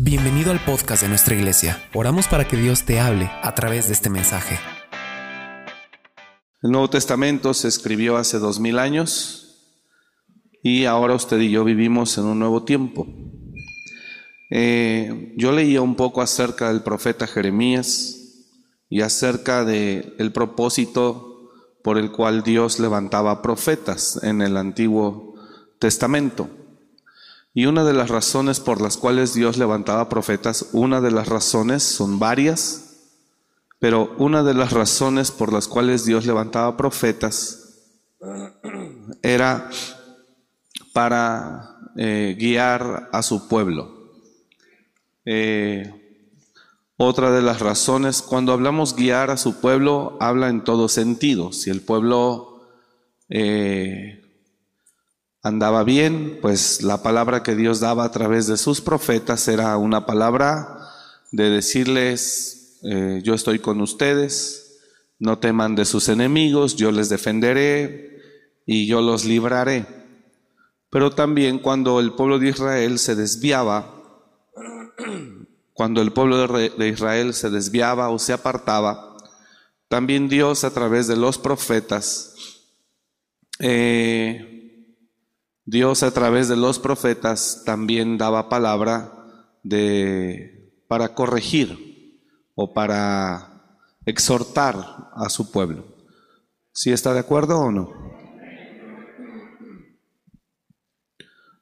Bienvenido al podcast de nuestra iglesia. Oramos para que Dios te hable a través de este mensaje. El Nuevo Testamento se escribió hace dos mil años y ahora usted y yo vivimos en un nuevo tiempo. Eh, yo leía un poco acerca del profeta Jeremías y acerca del el propósito por el cual Dios levantaba profetas en el Antiguo Testamento. Y una de las razones por las cuales Dios levantaba profetas, una de las razones, son varias, pero una de las razones por las cuales Dios levantaba profetas era para eh, guiar a su pueblo. Eh, otra de las razones, cuando hablamos guiar a su pueblo, habla en todo sentido. Si el pueblo eh, andaba bien, pues la palabra que Dios daba a través de sus profetas era una palabra de decirles, eh, yo estoy con ustedes, no teman de sus enemigos, yo les defenderé y yo los libraré. Pero también cuando el pueblo de Israel se desviaba, cuando el pueblo de Israel se desviaba o se apartaba, también Dios a través de los profetas eh, Dios a través de los profetas también daba palabra de, para corregir o para exhortar a su pueblo. ¿Sí está de acuerdo o no?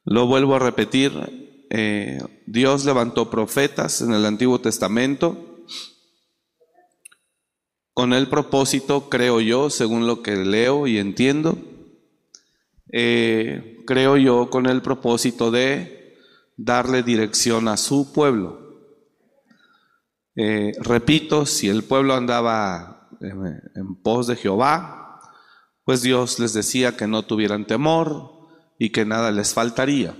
Lo vuelvo a repetir, eh, Dios levantó profetas en el Antiguo Testamento con el propósito, creo yo, según lo que leo y entiendo, eh, creo yo, con el propósito de darle dirección a su pueblo. Eh, repito, si el pueblo andaba en, en pos de Jehová, pues Dios les decía que no tuvieran temor y que nada les faltaría.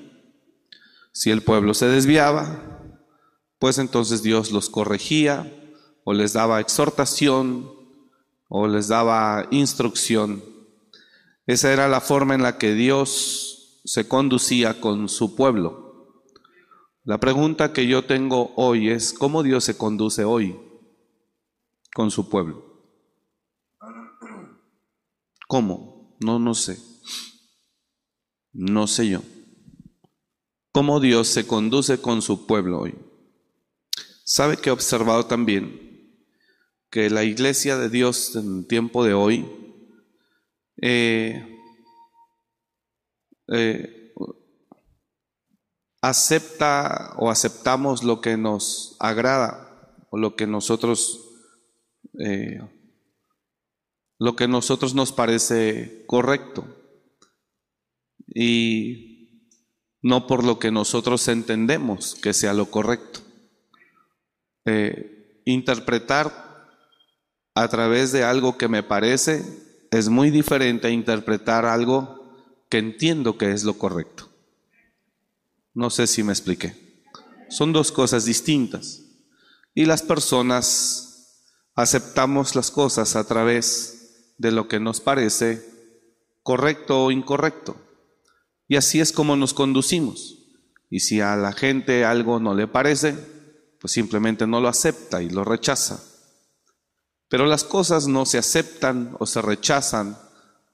Si el pueblo se desviaba, pues entonces Dios los corregía o les daba exhortación o les daba instrucción. Esa era la forma en la que Dios se conducía con su pueblo. La pregunta que yo tengo hoy es, ¿cómo Dios se conduce hoy con su pueblo? ¿Cómo? No, no sé. No sé yo. ¿Cómo Dios se conduce con su pueblo hoy? ¿Sabe que he observado también que la iglesia de Dios en el tiempo de hoy eh, eh, acepta o aceptamos lo que nos agrada o lo que nosotros eh, lo que nosotros nos parece correcto y no por lo que nosotros entendemos que sea lo correcto. Eh, interpretar a través de algo que me parece es muy diferente a interpretar algo que entiendo que es lo correcto. No sé si me expliqué. Son dos cosas distintas. Y las personas aceptamos las cosas a través de lo que nos parece correcto o incorrecto. Y así es como nos conducimos. Y si a la gente algo no le parece, pues simplemente no lo acepta y lo rechaza. Pero las cosas no se aceptan o se rechazan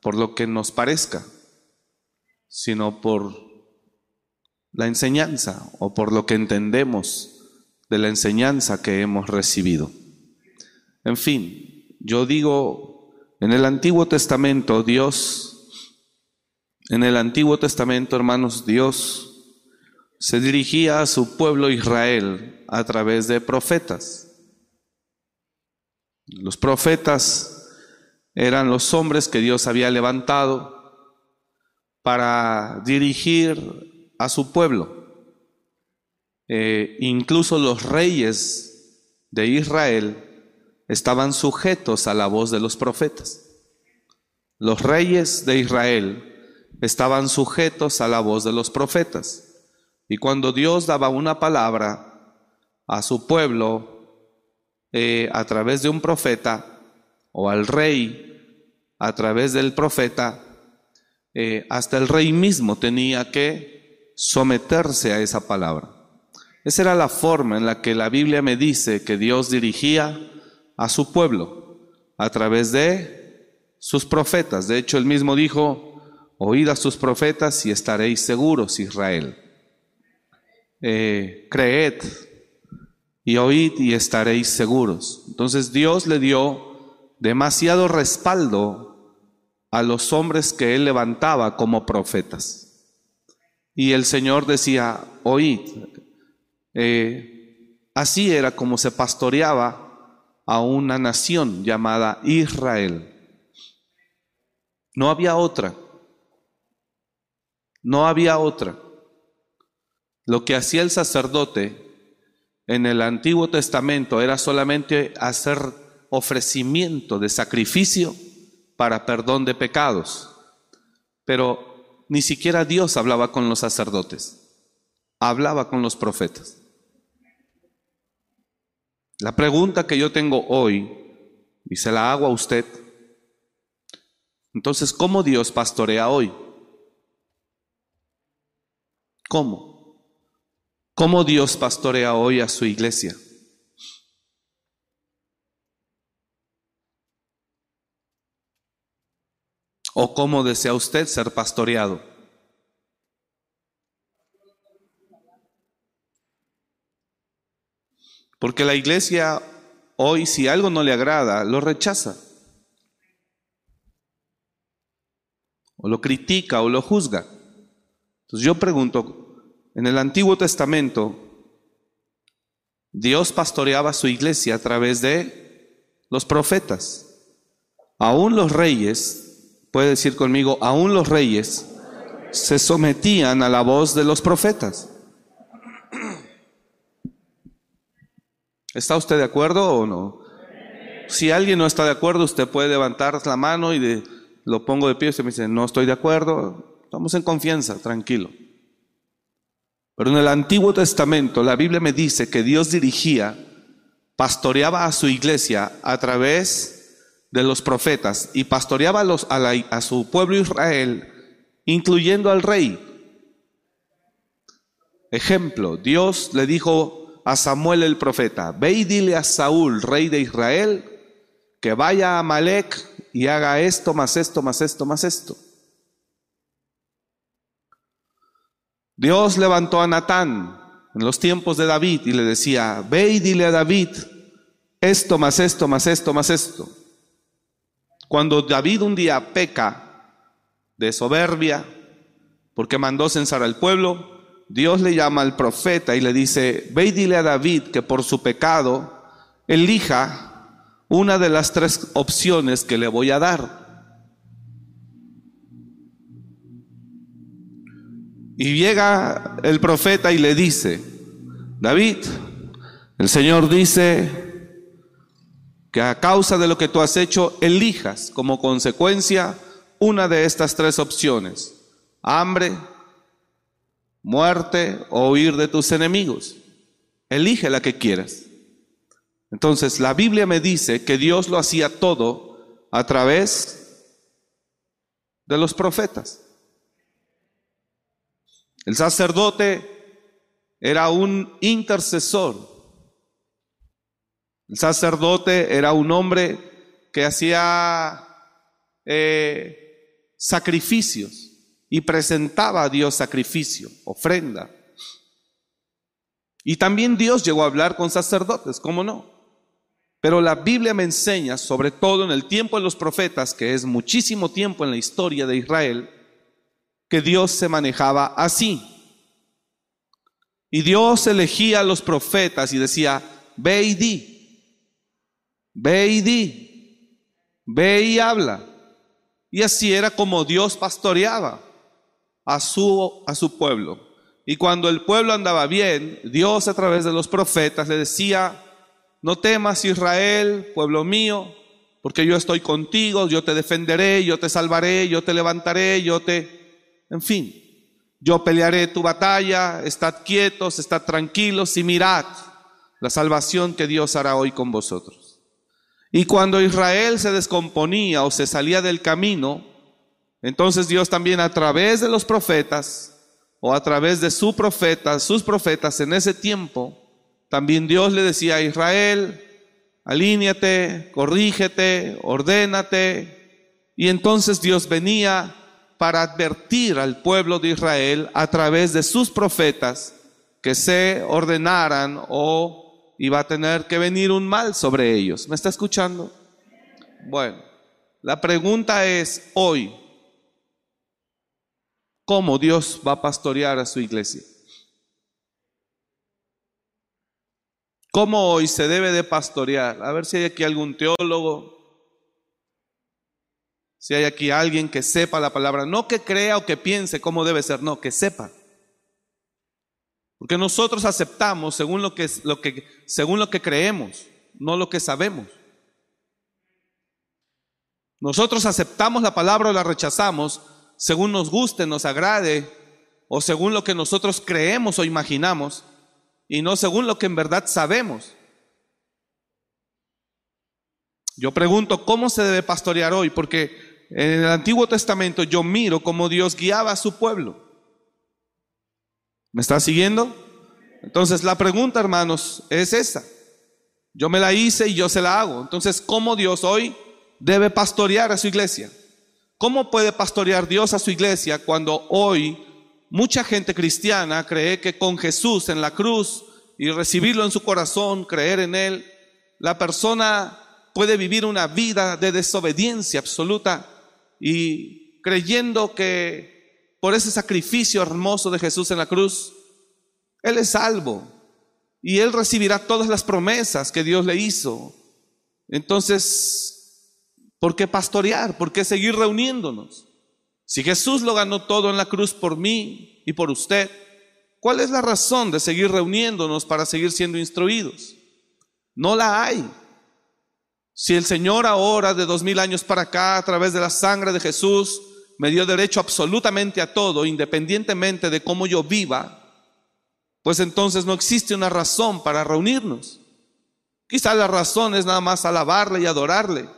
por lo que nos parezca, sino por la enseñanza o por lo que entendemos de la enseñanza que hemos recibido. En fin, yo digo, en el Antiguo Testamento Dios, en el Antiguo Testamento hermanos, Dios se dirigía a su pueblo Israel a través de profetas. Los profetas eran los hombres que Dios había levantado para dirigir a su pueblo. Eh, incluso los reyes de Israel estaban sujetos a la voz de los profetas. Los reyes de Israel estaban sujetos a la voz de los profetas. Y cuando Dios daba una palabra a su pueblo eh, a través de un profeta o al rey a través del profeta, eh, hasta el rey mismo tenía que someterse a esa palabra. Esa era la forma en la que la Biblia me dice que Dios dirigía a su pueblo a través de sus profetas. De hecho, él mismo dijo, oíd a sus profetas y estaréis seguros, Israel. Eh, creed y oíd y estaréis seguros. Entonces Dios le dio demasiado respaldo a los hombres que él levantaba como profetas. Y el Señor decía, oíd, eh, así era como se pastoreaba a una nación llamada Israel. No había otra. No había otra. Lo que hacía el sacerdote en el Antiguo Testamento era solamente hacer ofrecimiento de sacrificio para perdón de pecados. Pero ni siquiera Dios hablaba con los sacerdotes, hablaba con los profetas. La pregunta que yo tengo hoy, y se la hago a usted, entonces, ¿cómo Dios pastorea hoy? ¿Cómo? ¿Cómo Dios pastorea hoy a su iglesia? ¿O cómo desea usted ser pastoreado? Porque la iglesia hoy, si algo no le agrada, lo rechaza. O lo critica o lo juzga. Entonces yo pregunto, en el Antiguo Testamento, Dios pastoreaba su iglesia a través de los profetas. Aún los reyes, puede decir conmigo, aún los reyes se sometían a la voz de los profetas. ¿Está usted de acuerdo o no? Si alguien no está de acuerdo, usted puede levantar la mano y lo pongo de pie. Usted me dice, no estoy de acuerdo. Estamos en confianza, tranquilo. Pero en el Antiguo Testamento la Biblia me dice que Dios dirigía, pastoreaba a su iglesia a través de los profetas y pastoreaba a, los, a, a su pueblo Israel, incluyendo al rey. Ejemplo, Dios le dijo a Samuel el profeta, ve y dile a Saúl, rey de Israel, que vaya a Malek y haga esto, más esto, más esto, más esto. Dios levantó a Natán en los tiempos de David y le decía, ve y dile a David, esto, más esto, más esto, más esto. Cuando David un día peca de soberbia, porque mandó censar al pueblo, Dios le llama al profeta y le dice, ve y dile a David que por su pecado elija una de las tres opciones que le voy a dar. Y llega el profeta y le dice, David, el Señor dice que a causa de lo que tú has hecho, elijas como consecuencia una de estas tres opciones. Hambre, muerte o huir de tus enemigos. Elige la que quieras. Entonces, la Biblia me dice que Dios lo hacía todo a través de los profetas. El sacerdote era un intercesor. El sacerdote era un hombre que hacía eh, sacrificios y presentaba a Dios sacrificio, ofrenda. Y también Dios llegó a hablar con sacerdotes, ¿cómo no? Pero la Biblia me enseña, sobre todo en el tiempo de los profetas, que es muchísimo tiempo en la historia de Israel, que Dios se manejaba así. Y Dios elegía a los profetas y decía, ve y di, ve y di, ve y habla. Y así era como Dios pastoreaba a su, a su pueblo. Y cuando el pueblo andaba bien, Dios a través de los profetas le decía, no temas Israel, pueblo mío, porque yo estoy contigo, yo te defenderé, yo te salvaré, yo te levantaré, yo te... En fin, yo pelearé tu batalla, estad quietos, estad tranquilos y mirad la salvación que Dios hará hoy con vosotros. Y cuando Israel se descomponía o se salía del camino, entonces Dios también a través de los profetas o a través de su profeta, sus profetas en ese tiempo, también Dios le decía a Israel, alíñate, corrígete, ordénate. Y entonces Dios venía para advertir al pueblo de Israel a través de sus profetas que se ordenaran o iba a tener que venir un mal sobre ellos. ¿Me está escuchando? Bueno, la pregunta es hoy, ¿cómo Dios va a pastorear a su iglesia? ¿Cómo hoy se debe de pastorear? A ver si hay aquí algún teólogo, si hay aquí alguien que sepa la palabra, no que crea o que piense cómo debe ser, no, que sepa. Porque nosotros aceptamos según lo que, lo que, según lo que creemos, no lo que sabemos. Nosotros aceptamos la palabra o la rechazamos según nos guste, nos agrade, o según lo que nosotros creemos o imaginamos, y no según lo que en verdad sabemos. Yo pregunto, ¿cómo se debe pastorear hoy? Porque en el Antiguo Testamento yo miro cómo Dios guiaba a su pueblo. ¿Me está siguiendo? Entonces la pregunta, hermanos, es esa. Yo me la hice y yo se la hago. Entonces, ¿cómo Dios hoy debe pastorear a su iglesia? ¿Cómo puede pastorear Dios a su iglesia cuando hoy mucha gente cristiana cree que con Jesús en la cruz y recibirlo en su corazón, creer en Él, la persona puede vivir una vida de desobediencia absoluta y creyendo que por ese sacrificio hermoso de Jesús en la cruz, Él es salvo y Él recibirá todas las promesas que Dios le hizo. Entonces, ¿por qué pastorear? ¿Por qué seguir reuniéndonos? Si Jesús lo ganó todo en la cruz por mí y por usted, ¿cuál es la razón de seguir reuniéndonos para seguir siendo instruidos? No la hay. Si el Señor ahora, de dos mil años para acá, a través de la sangre de Jesús, me dio derecho absolutamente a todo, independientemente de cómo yo viva, pues entonces no existe una razón para reunirnos. Quizá la razón es nada más alabarle y adorarle.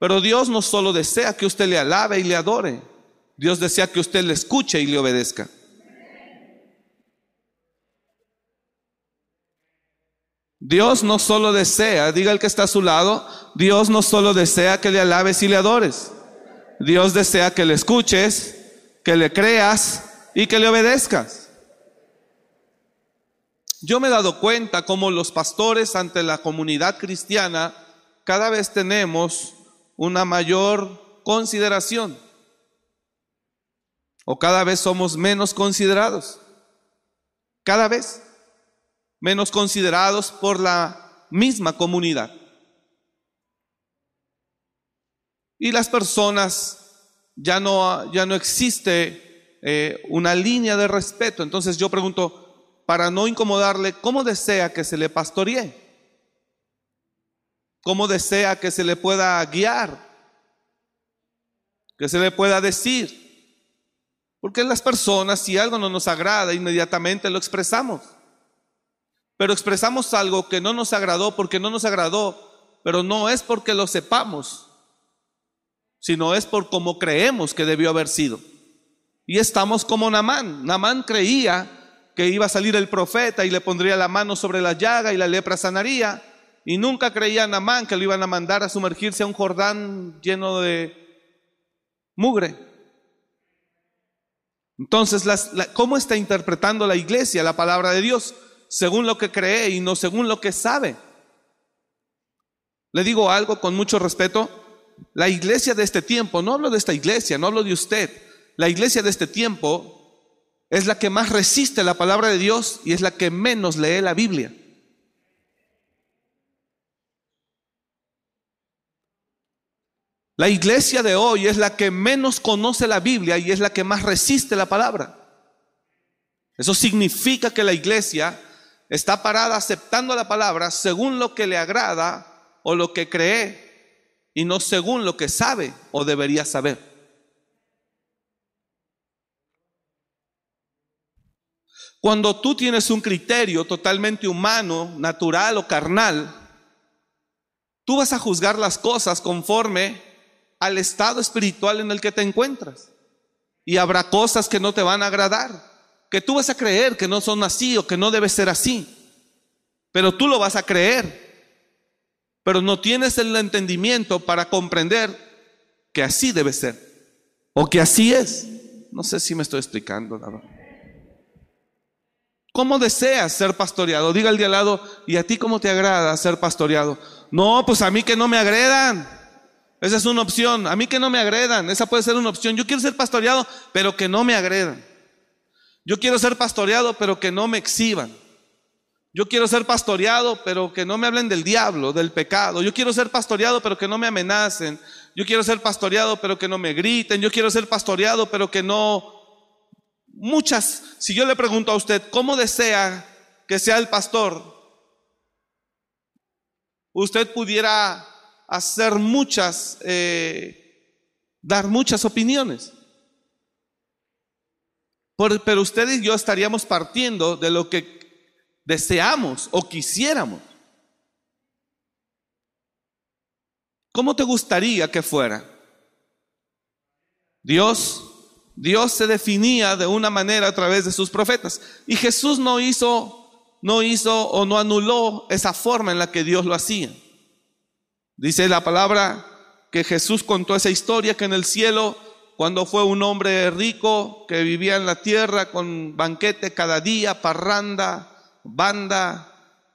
Pero Dios no solo desea que usted le alabe y le adore, Dios desea que usted le escuche y le obedezca. Dios no solo desea, diga el que está a su lado, Dios no solo desea que le alabes y le adores. Dios desea que le escuches, que le creas y que le obedezcas. Yo me he dado cuenta como los pastores ante la comunidad cristiana cada vez tenemos una mayor consideración o cada vez somos menos considerados. Cada vez menos considerados por la misma comunidad. Y las personas ya no, ya no existe eh, una línea de respeto. Entonces yo pregunto, para no incomodarle, ¿cómo desea que se le pastoree? ¿Cómo desea que se le pueda guiar? Que se le pueda decir. Porque las personas, si algo no nos agrada, inmediatamente lo expresamos pero expresamos algo que no nos agradó porque no nos agradó, pero no es porque lo sepamos, sino es por cómo creemos que debió haber sido. Y estamos como Namán. Namán creía que iba a salir el profeta y le pondría la mano sobre la llaga y la lepra sanaría. Y nunca creía Namán que lo iban a mandar a sumergirse a un Jordán lleno de mugre. Entonces, ¿cómo está interpretando la iglesia la palabra de Dios? según lo que cree y no según lo que sabe. Le digo algo con mucho respeto. La iglesia de este tiempo, no hablo de esta iglesia, no hablo de usted. La iglesia de este tiempo es la que más resiste la palabra de Dios y es la que menos lee la Biblia. La iglesia de hoy es la que menos conoce la Biblia y es la que más resiste la palabra. Eso significa que la iglesia está parada aceptando la palabra según lo que le agrada o lo que cree y no según lo que sabe o debería saber. Cuando tú tienes un criterio totalmente humano, natural o carnal, tú vas a juzgar las cosas conforme al estado espiritual en el que te encuentras. Y habrá cosas que no te van a agradar que tú vas a creer que no son así o que no debe ser así. Pero tú lo vas a creer. Pero no tienes el entendimiento para comprender que así debe ser. O que así es. No sé si me estoy explicando. ¿Cómo deseas ser pastoreado? Diga al de al lado, ¿y a ti cómo te agrada ser pastoreado? No, pues a mí que no me agredan. Esa es una opción. A mí que no me agredan. Esa puede ser una opción. Yo quiero ser pastoreado, pero que no me agredan. Yo quiero ser pastoreado, pero que no me exhiban. Yo quiero ser pastoreado, pero que no me hablen del diablo, del pecado. Yo quiero ser pastoreado, pero que no me amenacen. Yo quiero ser pastoreado, pero que no me griten. Yo quiero ser pastoreado, pero que no... Muchas, si yo le pregunto a usted, ¿cómo desea que sea el pastor? Usted pudiera hacer muchas, eh, dar muchas opiniones pero usted y yo estaríamos partiendo de lo que deseamos o quisiéramos. ¿Cómo te gustaría que fuera? Dios, Dios se definía de una manera a través de sus profetas. Y Jesús no hizo, no hizo o no anuló esa forma en la que Dios lo hacía. Dice la palabra que Jesús contó esa historia que en el cielo cuando fue un hombre rico que vivía en la tierra con banquete cada día, parranda, banda,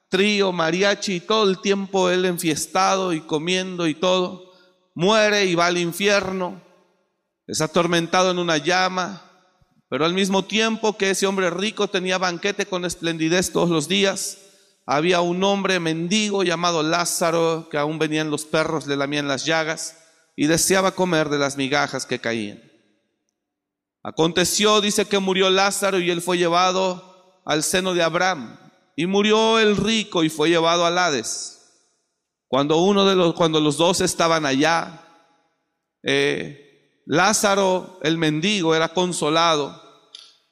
trío, mariachi, y todo el tiempo él enfiestado y comiendo y todo, muere y va al infierno, es atormentado en una llama, pero al mismo tiempo que ese hombre rico tenía banquete con esplendidez todos los días, había un hombre mendigo llamado Lázaro, que aún venían los perros, le lamían las llagas, y deseaba comer de las migajas que caían. Aconteció, dice que murió Lázaro y él fue llevado al seno de Abraham. Y murió el rico y fue llevado al Hades. Cuando uno de los, cuando los dos estaban allá, eh, Lázaro, el mendigo, era consolado.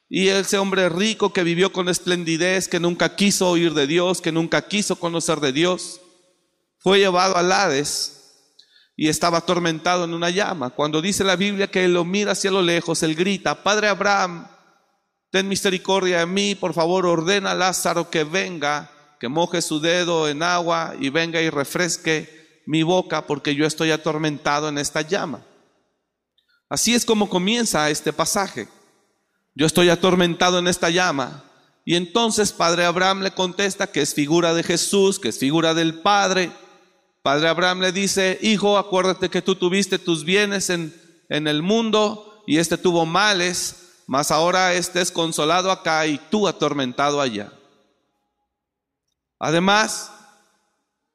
Y ese hombre rico que vivió con esplendidez, que nunca quiso oír de Dios, que nunca quiso conocer de Dios, fue llevado al Hades y estaba atormentado en una llama. Cuando dice la Biblia que él lo mira hacia lo lejos, él grita, Padre Abraham, ten misericordia de mí, por favor ordena a Lázaro que venga, que moje su dedo en agua y venga y refresque mi boca porque yo estoy atormentado en esta llama. Así es como comienza este pasaje. Yo estoy atormentado en esta llama. Y entonces Padre Abraham le contesta que es figura de Jesús, que es figura del Padre, Padre Abraham le dice, hijo, acuérdate que tú tuviste tus bienes en, en el mundo y este tuvo males, mas ahora estés consolado acá y tú atormentado allá. Además,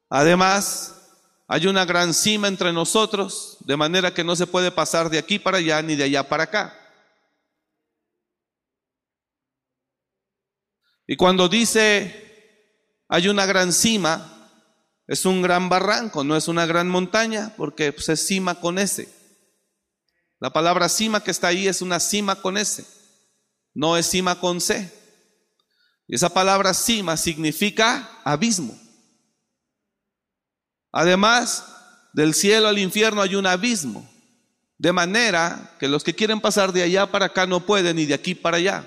además, hay una gran cima entre nosotros, de manera que no se puede pasar de aquí para allá ni de allá para acá. Y cuando dice, hay una gran cima, es un gran barranco, no es una gran montaña, porque pues, es cima con ese. La palabra cima que está ahí es una cima con ese, no es cima con C. Y esa palabra cima significa abismo. Además, del cielo al infierno hay un abismo, de manera que los que quieren pasar de allá para acá no pueden y de aquí para allá.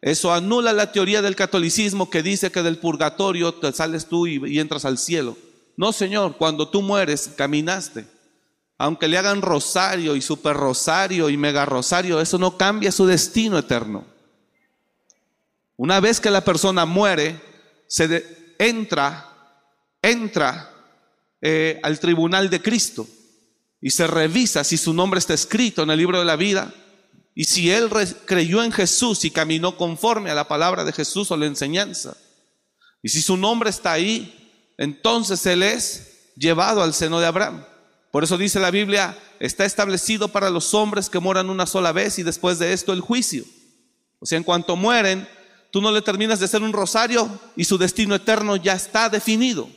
Eso anula la teoría del catolicismo que dice que del purgatorio te sales tú y entras al cielo. No, Señor, cuando tú mueres, caminaste. Aunque le hagan rosario y super rosario y mega rosario, eso no cambia su destino eterno. Una vez que la persona muere, se entra, entra eh, al tribunal de Cristo y se revisa si su nombre está escrito en el libro de la vida y si él creyó en Jesús y caminó conforme a la palabra de Jesús o la enseñanza. Y si su nombre está ahí, entonces él es llevado al seno de Abraham. Por eso dice la Biblia, está establecido para los hombres que moran una sola vez y después de esto el juicio. O sea, en cuanto mueren, tú no le terminas de hacer un rosario y su destino eterno ya está definido.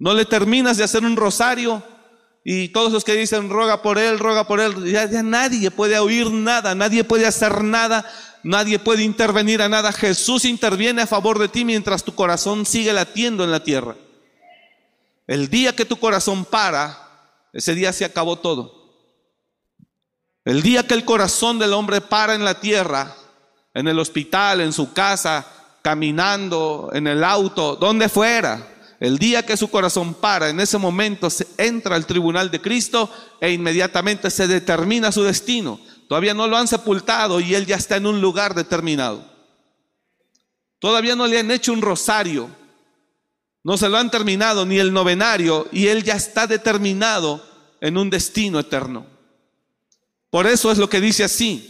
No le terminas de hacer un rosario y todos los que dicen roga por él, roga por él, ya, ya nadie puede oír nada, nadie puede hacer nada Nadie puede intervenir a nada. Jesús interviene a favor de ti mientras tu corazón sigue latiendo en la tierra. El día que tu corazón para, ese día se acabó todo. El día que el corazón del hombre para en la tierra, en el hospital, en su casa, caminando, en el auto, donde fuera. El día que su corazón para, en ese momento se entra al tribunal de Cristo e inmediatamente se determina su destino. Todavía no lo han sepultado y él ya está en un lugar determinado. Todavía no le han hecho un rosario, no se lo han terminado ni el novenario y él ya está determinado en un destino eterno. Por eso es lo que dice así.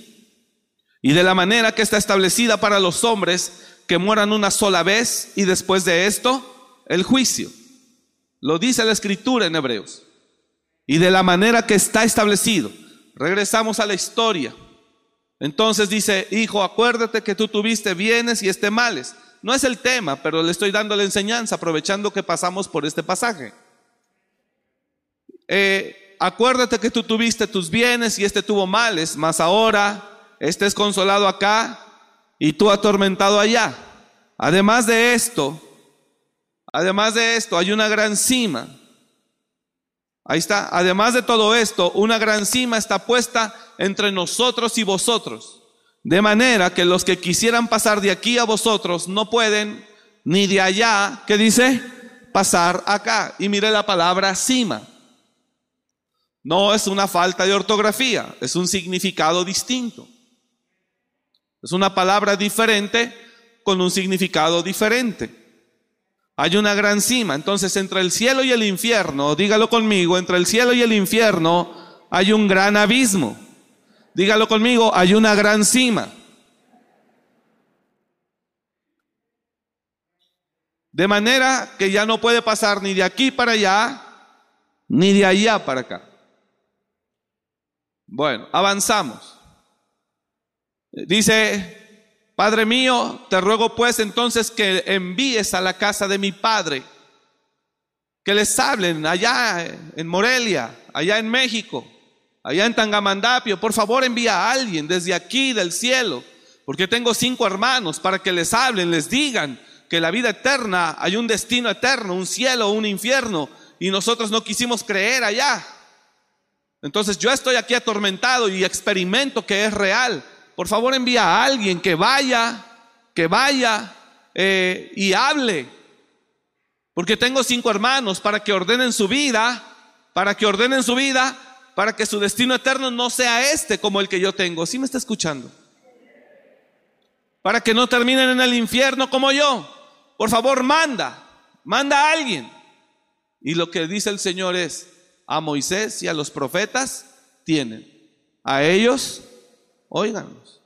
Y de la manera que está establecida para los hombres que mueran una sola vez y después de esto el juicio. Lo dice la escritura en Hebreos. Y de la manera que está establecido. Regresamos a la historia. Entonces dice, hijo, acuérdate que tú tuviste bienes y este males. No es el tema, pero le estoy dando la enseñanza, aprovechando que pasamos por este pasaje. Eh, acuérdate que tú tuviste tus bienes y este tuvo males, mas ahora este es consolado acá y tú atormentado allá. Además de esto, Además de esto, hay una gran cima. Ahí está. Además de todo esto, una gran cima está puesta entre nosotros y vosotros. De manera que los que quisieran pasar de aquí a vosotros no pueden, ni de allá, ¿qué dice? Pasar acá. Y mire la palabra cima. No es una falta de ortografía, es un significado distinto. Es una palabra diferente con un significado diferente. Hay una gran cima. Entonces, entre el cielo y el infierno, dígalo conmigo, entre el cielo y el infierno hay un gran abismo. Dígalo conmigo, hay una gran cima. De manera que ya no puede pasar ni de aquí para allá, ni de allá para acá. Bueno, avanzamos. Dice Padre mío, te ruego pues entonces que envíes a la casa de mi Padre, que les hablen allá en Morelia, allá en México, allá en Tangamandapio. Por favor envía a alguien desde aquí del cielo, porque tengo cinco hermanos para que les hablen, les digan que la vida eterna, hay un destino eterno, un cielo, un infierno, y nosotros no quisimos creer allá. Entonces yo estoy aquí atormentado y experimento que es real por favor envía a alguien que vaya, que vaya eh, y hable. Porque tengo cinco hermanos para que ordenen su vida, para que ordenen su vida, para que su destino eterno no sea este como el que yo tengo. ¿Sí me está escuchando? Para que no terminen en el infierno como yo. Por favor, manda, manda a alguien. Y lo que dice el Señor es, a Moisés y a los profetas tienen. A ellos Óiganlos.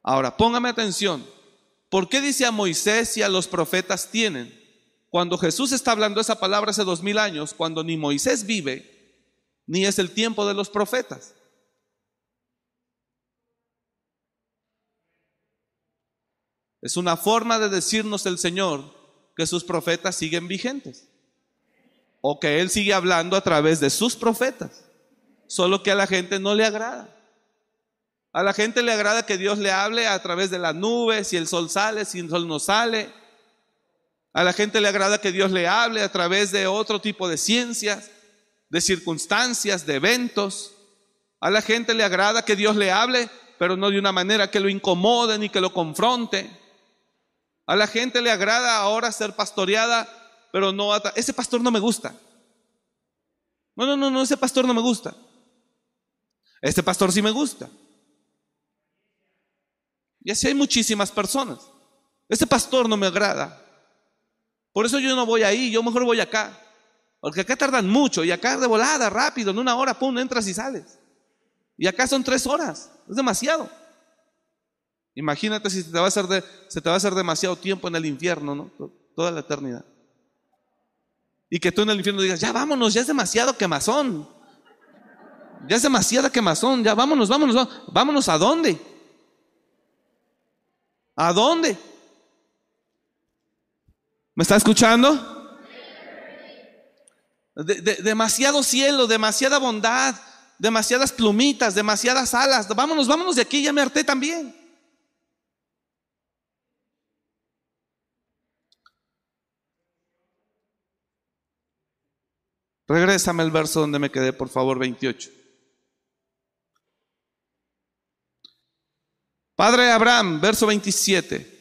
Ahora, póngame atención. ¿Por qué dice a Moisés y a los profetas tienen? Cuando Jesús está hablando esa palabra hace dos mil años, cuando ni Moisés vive, ni es el tiempo de los profetas. Es una forma de decirnos el Señor que sus profetas siguen vigentes. O que Él sigue hablando a través de sus profetas. Solo que a la gente no le agrada. A la gente le agrada que Dios le hable a través de las nubes, si el sol sale, si el sol no sale. A la gente le agrada que Dios le hable a través de otro tipo de ciencias, de circunstancias, de eventos. A la gente le agrada que Dios le hable, pero no de una manera que lo incomode ni que lo confronte. A la gente le agrada ahora ser pastoreada, pero no... Ese pastor no me gusta. No, no, no, no, ese pastor no me gusta. Este pastor sí me gusta. Y así hay muchísimas personas. Ese pastor no me agrada. Por eso yo no voy ahí, yo mejor voy acá. Porque acá tardan mucho y acá de volada, rápido, en una hora, pum, entras y sales. Y acá son tres horas, es demasiado. Imagínate si se te va a hacer, de, se te va a hacer demasiado tiempo en el infierno, ¿no? Toda la eternidad. Y que tú en el infierno digas, ya vámonos, ya es demasiado quemazón. Ya es demasiada quemazón, ya vámonos, vámonos, vámonos. ¿Vámonos a dónde? ¿A dónde? ¿Me está escuchando? Demasiado cielo, demasiada bondad, demasiadas plumitas, demasiadas alas. Vámonos, vámonos de aquí, ya me harté también. Regrésame el verso donde me quedé, por favor, 28. Padre Abraham, verso 27.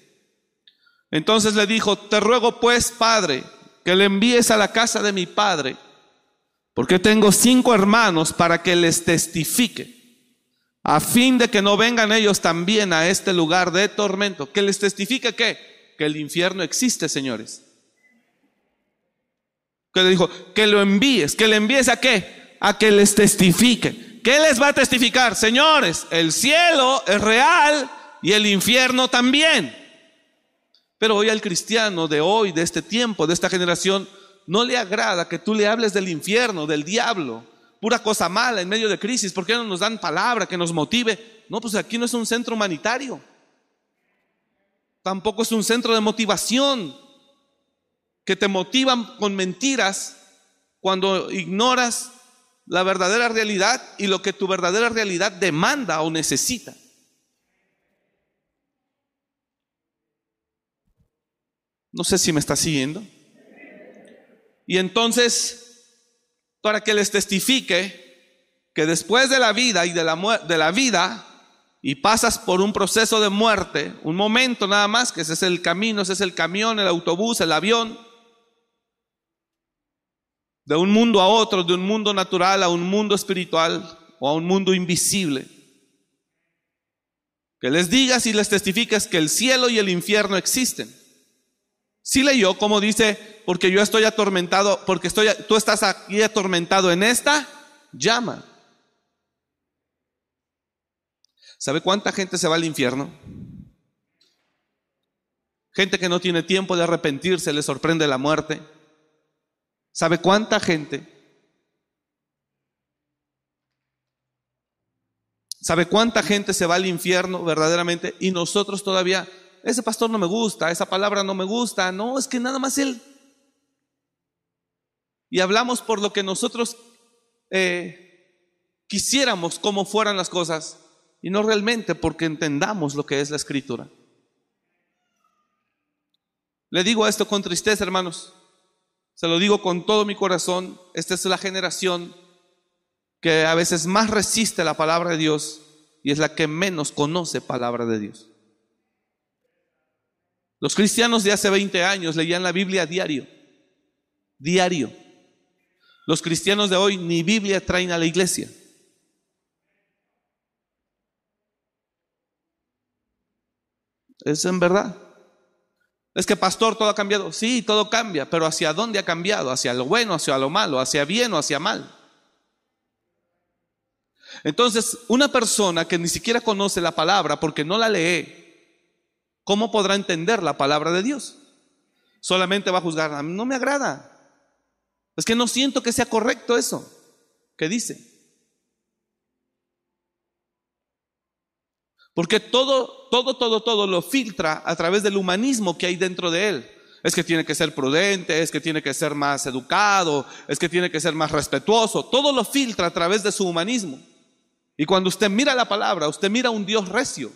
Entonces le dijo, te ruego pues, Padre, que le envíes a la casa de mi Padre, porque tengo cinco hermanos para que les testifique, a fin de que no vengan ellos también a este lugar de tormento. ¿Que les testifique qué? Que el infierno existe, señores. Que le dijo, que lo envíes, que le envíes a qué? A que les testifique. ¿Qué les va a testificar? Señores, el cielo es real y el infierno también. Pero hoy al cristiano de hoy, de este tiempo, de esta generación, no le agrada que tú le hables del infierno, del diablo, pura cosa mala en medio de crisis. ¿Por qué no nos dan palabra que nos motive? No, pues aquí no es un centro humanitario. Tampoco es un centro de motivación que te motivan con mentiras cuando ignoras la verdadera realidad y lo que tu verdadera realidad demanda o necesita. No sé si me está siguiendo. Y entonces, para que les testifique que después de la vida y de la, de la vida, y pasas por un proceso de muerte, un momento nada más, que ese es el camino, ese es el camión, el autobús, el avión, de un mundo a otro, de un mundo natural a un mundo espiritual o a un mundo invisible. Que les digas y les testifiques que el cielo y el infierno existen. Si leyó como dice, porque yo estoy atormentado, porque estoy, tú estás aquí atormentado en esta llama. ¿Sabe cuánta gente se va al infierno? Gente que no tiene tiempo de arrepentirse, le sorprende la muerte. ¿Sabe cuánta gente? ¿Sabe cuánta gente se va al infierno verdaderamente? Y nosotros todavía, ese pastor no me gusta, esa palabra no me gusta. No, es que nada más él. Y hablamos por lo que nosotros eh, quisiéramos cómo fueran las cosas y no realmente porque entendamos lo que es la escritura. Le digo esto con tristeza, hermanos. Se lo digo con todo mi corazón, esta es la generación que a veces más resiste la palabra de Dios y es la que menos conoce palabra de Dios. Los cristianos de hace 20 años leían la Biblia diario, diario. Los cristianos de hoy ni Biblia traen a la iglesia. Es en verdad. Es que pastor, todo ha cambiado. Sí, todo cambia, pero ¿hacia dónde ha cambiado? ¿Hacia lo bueno, hacia lo malo? ¿Hacia bien o hacia mal? Entonces, una persona que ni siquiera conoce la palabra porque no la lee, ¿cómo podrá entender la palabra de Dios? Solamente va a juzgar, no me agrada. Es que no siento que sea correcto eso que dice. Porque todo, todo, todo, todo lo filtra a través del humanismo que hay dentro de él. Es que tiene que ser prudente, es que tiene que ser más educado, es que tiene que ser más respetuoso. Todo lo filtra a través de su humanismo. Y cuando usted mira la palabra, usted mira un Dios recio,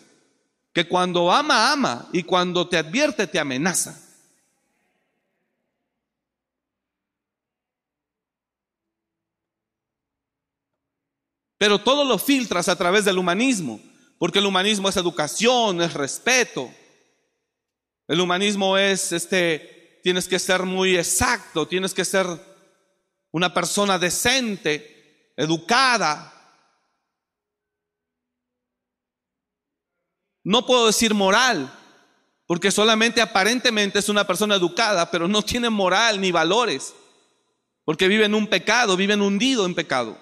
que cuando ama, ama, y cuando te advierte, te amenaza. Pero todo lo filtras a través del humanismo. Porque el humanismo es educación, es respeto. El humanismo es, este, tienes que ser muy exacto, tienes que ser una persona decente, educada. No puedo decir moral, porque solamente aparentemente es una persona educada, pero no tiene moral ni valores, porque vive en un pecado, viven hundido en pecado.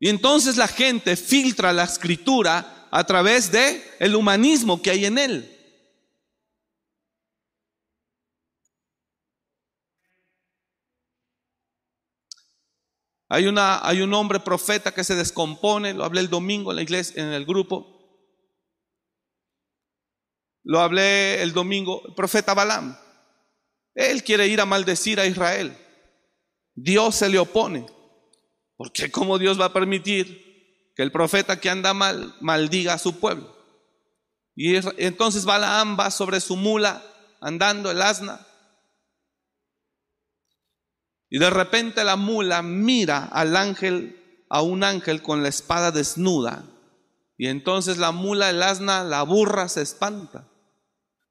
Y entonces la gente filtra la escritura a través de el humanismo que hay en él. Hay, una, hay un hombre profeta que se descompone, lo hablé el domingo en la iglesia, en el grupo. Lo hablé el domingo, el profeta Balaam. Él quiere ir a maldecir a Israel. Dios se le opone. Porque ¿cómo Dios va a permitir que el profeta que anda mal maldiga a su pueblo? Y entonces Balaam va sobre su mula andando el asna. Y de repente la mula mira al ángel a un ángel con la espada desnuda. Y entonces la mula, el asna, la burra se espanta.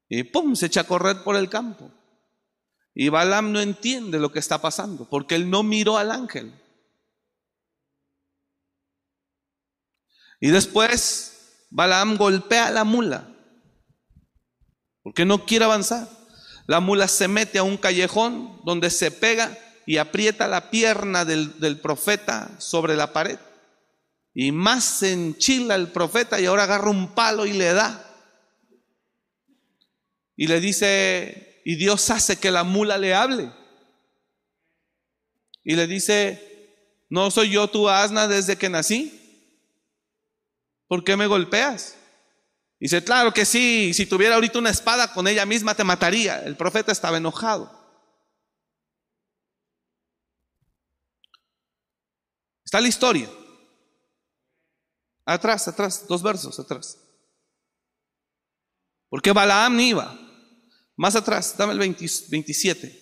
Y ¡pum! se echa a correr por el campo. Y Balaam no entiende lo que está pasando, porque él no miró al ángel. Y después Balaam golpea a la mula, porque no quiere avanzar. La mula se mete a un callejón donde se pega y aprieta la pierna del, profeta sobre la pared. Y más se enchila el profeta y ahora agarra un palo y le da. Y le dice, y Dios hace que la mula le hable. Y le dice, ¿no soy yo tu asna desde que nací? ¿Por qué me golpeas? Dice, claro que sí, si tuviera ahorita una espada con ella misma te mataría. El profeta estaba enojado. Está la historia. Atrás, atrás, dos versos atrás. Porque Balaam iba. Más atrás, dame el 27.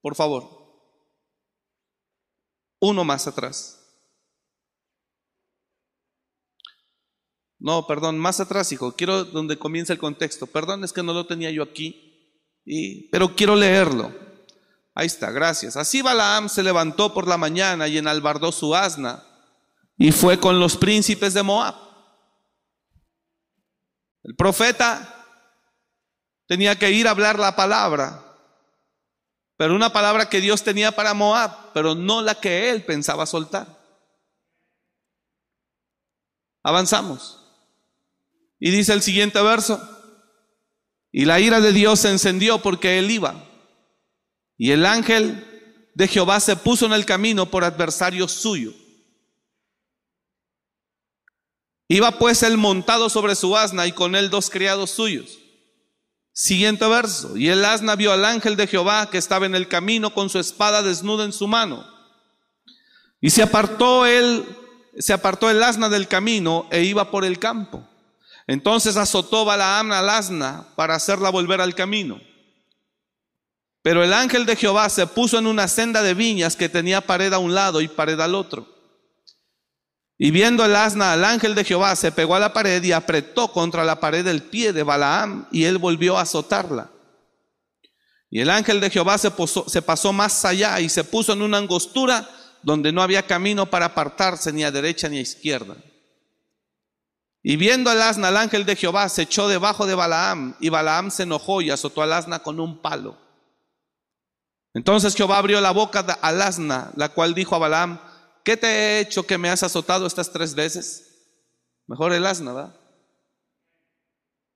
Por favor. Uno más atrás. No, perdón, más atrás, hijo. Quiero donde comienza el contexto. Perdón, es que no lo tenía yo aquí, y, pero quiero leerlo. Ahí está, gracias. Así Balaam se levantó por la mañana y enalbardó su asna y fue con los príncipes de Moab. El profeta tenía que ir a hablar la palabra, pero una palabra que Dios tenía para Moab, pero no la que él pensaba soltar. Avanzamos. Y dice el siguiente verso, y la ira de Dios se encendió porque él iba. Y el ángel de Jehová se puso en el camino por adversario suyo. Iba pues él montado sobre su asna y con él dos criados suyos. Siguiente verso. Y el asna vio al ángel de Jehová que estaba en el camino con su espada desnuda en su mano. Y se apartó él, se apartó el asna del camino e iba por el campo. Entonces azotó Balaam al asna para hacerla volver al camino. Pero el ángel de Jehová se puso en una senda de viñas que tenía pared a un lado y pared al otro. Y viendo el asna al ángel de Jehová, se pegó a la pared y apretó contra la pared el pie de Balaam y él volvió a azotarla. Y el ángel de Jehová se, se pasó más allá y se puso en una angostura donde no había camino para apartarse ni a derecha ni a izquierda. Y viendo al asna, el ángel de Jehová se echó debajo de Balaam, y Balaam se enojó y azotó al asna con un palo. Entonces Jehová abrió la boca al asna, la cual dijo a Balaam, ¿qué te he hecho que me has azotado estas tres veces? Mejor el asna, ¿verdad?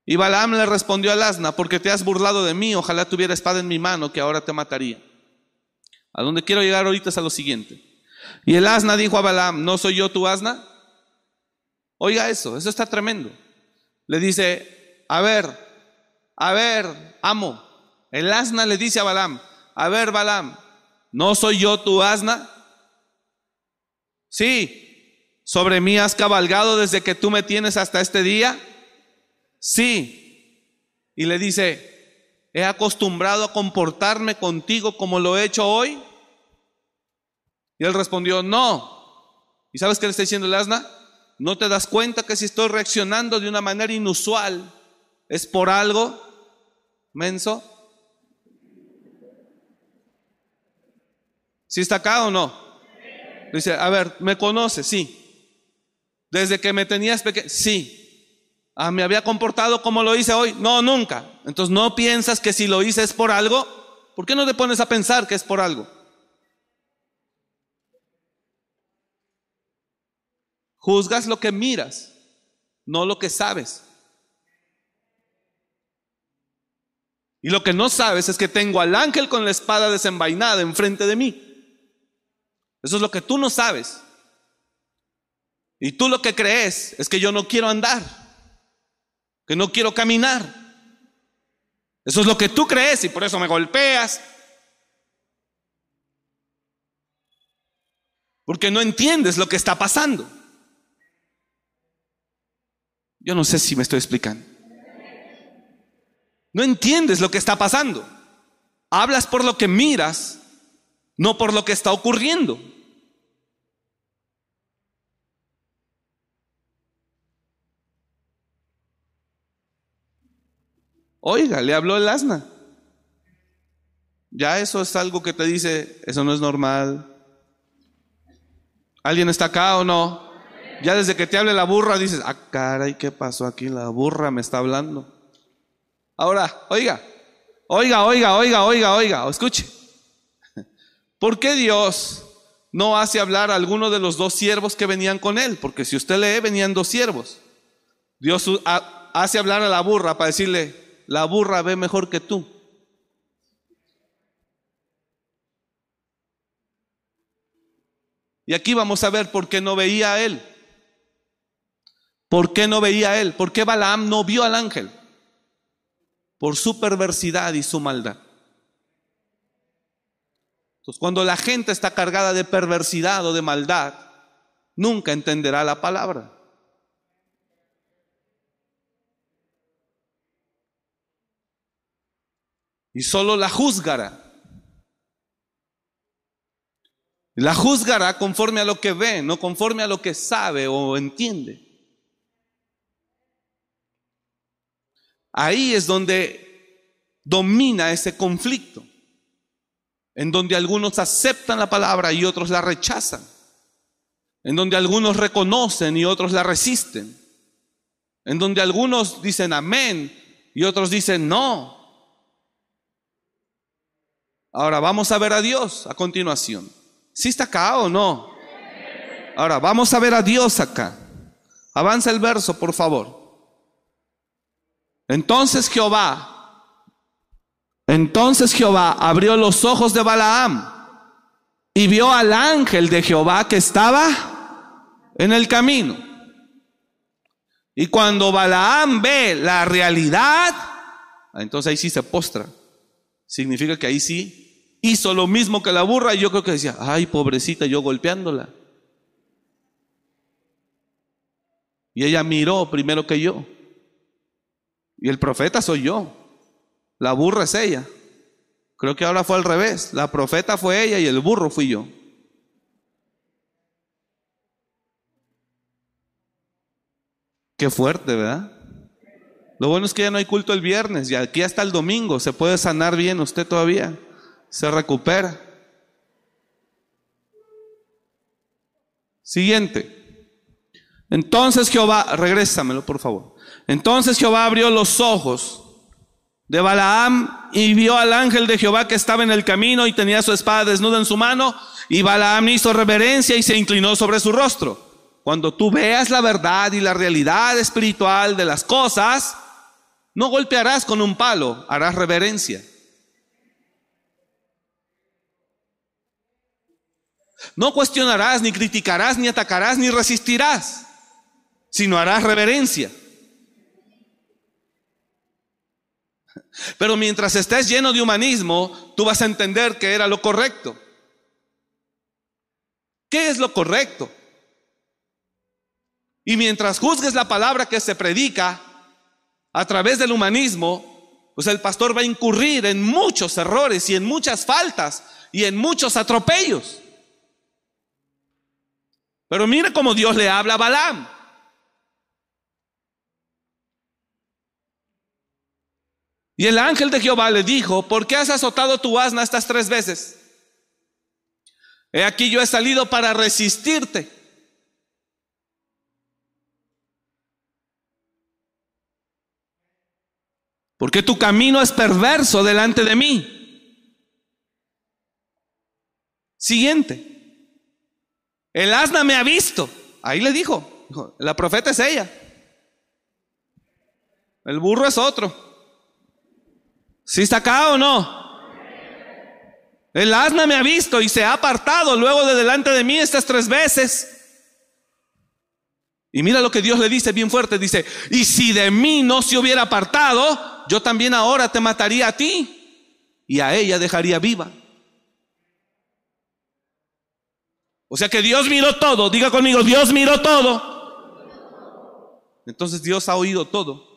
Y Balaam le respondió al asna, porque te has burlado de mí, ojalá tuviera espada en mi mano, que ahora te mataría. A donde quiero llegar ahorita es a lo siguiente. Y el asna dijo a Balaam, ¿no soy yo tu asna? Oiga eso, eso está tremendo. Le dice, a ver, a ver, amo. El asna le dice a Balaam, a ver, Balaam, ¿no soy yo tu asna? Sí, sobre mí has cabalgado desde que tú me tienes hasta este día. Sí. Y le dice, he acostumbrado a comportarme contigo como lo he hecho hoy. Y él respondió, no. ¿Y sabes qué le está diciendo el asna? ¿No te das cuenta que si estoy reaccionando de una manera inusual es por algo? Menso. ¿Sí está acá o no? Dice, a ver, ¿me conoces? Sí. Desde que me tenías pequeño, sí. Ah, ¿Me había comportado como lo hice hoy? No, nunca. Entonces, ¿no piensas que si lo hice es por algo? ¿Por qué no te pones a pensar que es por algo? Juzgas lo que miras, no lo que sabes. Y lo que no sabes es que tengo al ángel con la espada desenvainada enfrente de mí. Eso es lo que tú no sabes. Y tú lo que crees es que yo no quiero andar, que no quiero caminar. Eso es lo que tú crees y por eso me golpeas. Porque no entiendes lo que está pasando. Yo no sé si me estoy explicando. No entiendes lo que está pasando. Hablas por lo que miras, no por lo que está ocurriendo. Oiga, le habló el asna. Ya eso es algo que te dice, eso no es normal. ¿Alguien está acá o no? Ya desde que te hable la burra dices, ah, caray, ¿qué pasó aquí? La burra me está hablando. Ahora, oiga, oiga, oiga, oiga, oiga, oiga, escuche. ¿Por qué Dios no hace hablar a alguno de los dos siervos que venían con él? Porque si usted lee, venían dos siervos. Dios hace hablar a la burra para decirle, la burra ve mejor que tú. Y aquí vamos a ver por qué no veía a él. ¿Por qué no veía a él? ¿Por qué Balaam no vio al ángel? Por su perversidad y su maldad. Entonces, cuando la gente está cargada de perversidad o de maldad, nunca entenderá la palabra. Y solo la juzgará. La juzgará conforme a lo que ve, no conforme a lo que sabe o entiende. Ahí es donde domina ese conflicto, en donde algunos aceptan la palabra y otros la rechazan, en donde algunos reconocen y otros la resisten, en donde algunos dicen amén y otros dicen no. Ahora vamos a ver a Dios a continuación. ¿Sí está acá o no? Ahora vamos a ver a Dios acá. Avanza el verso, por favor. Entonces Jehová, entonces Jehová abrió los ojos de Balaam y vio al ángel de Jehová que estaba en el camino. Y cuando Balaam ve la realidad, entonces ahí sí se postra. Significa que ahí sí hizo lo mismo que la burra y yo creo que decía, ay, pobrecita, yo golpeándola. Y ella miró primero que yo. Y el profeta soy yo. La burra es ella. Creo que ahora fue al revés. La profeta fue ella y el burro fui yo. Qué fuerte, ¿verdad? Lo bueno es que ya no hay culto el viernes y aquí hasta el domingo se puede sanar bien usted todavía. Se recupera. Siguiente. Entonces Jehová, regrésamelo por favor. Entonces Jehová abrió los ojos de Balaam y vio al ángel de Jehová que estaba en el camino y tenía su espada desnuda en su mano. Y Balaam hizo reverencia y se inclinó sobre su rostro. Cuando tú veas la verdad y la realidad espiritual de las cosas, no golpearás con un palo, harás reverencia. No cuestionarás, ni criticarás, ni atacarás, ni resistirás, sino harás reverencia. Pero mientras estés lleno de humanismo, tú vas a entender que era lo correcto. ¿Qué es lo correcto? Y mientras juzgues la palabra que se predica a través del humanismo, pues el pastor va a incurrir en muchos errores y en muchas faltas y en muchos atropellos. Pero mire cómo Dios le habla a Balaam. Y el ángel de Jehová le dijo, ¿por qué has azotado tu asna estas tres veces? He aquí yo he salido para resistirte. Porque tu camino es perverso delante de mí. Siguiente. El asna me ha visto. Ahí le dijo, la profeta es ella. El burro es otro. ¿Sí está acá o no? El asna me ha visto y se ha apartado luego de delante de mí estas tres veces. Y mira lo que Dios le dice bien fuerte. Dice, y si de mí no se hubiera apartado, yo también ahora te mataría a ti y a ella dejaría viva. O sea que Dios miró todo. Diga conmigo, Dios miró todo. Entonces Dios ha oído todo.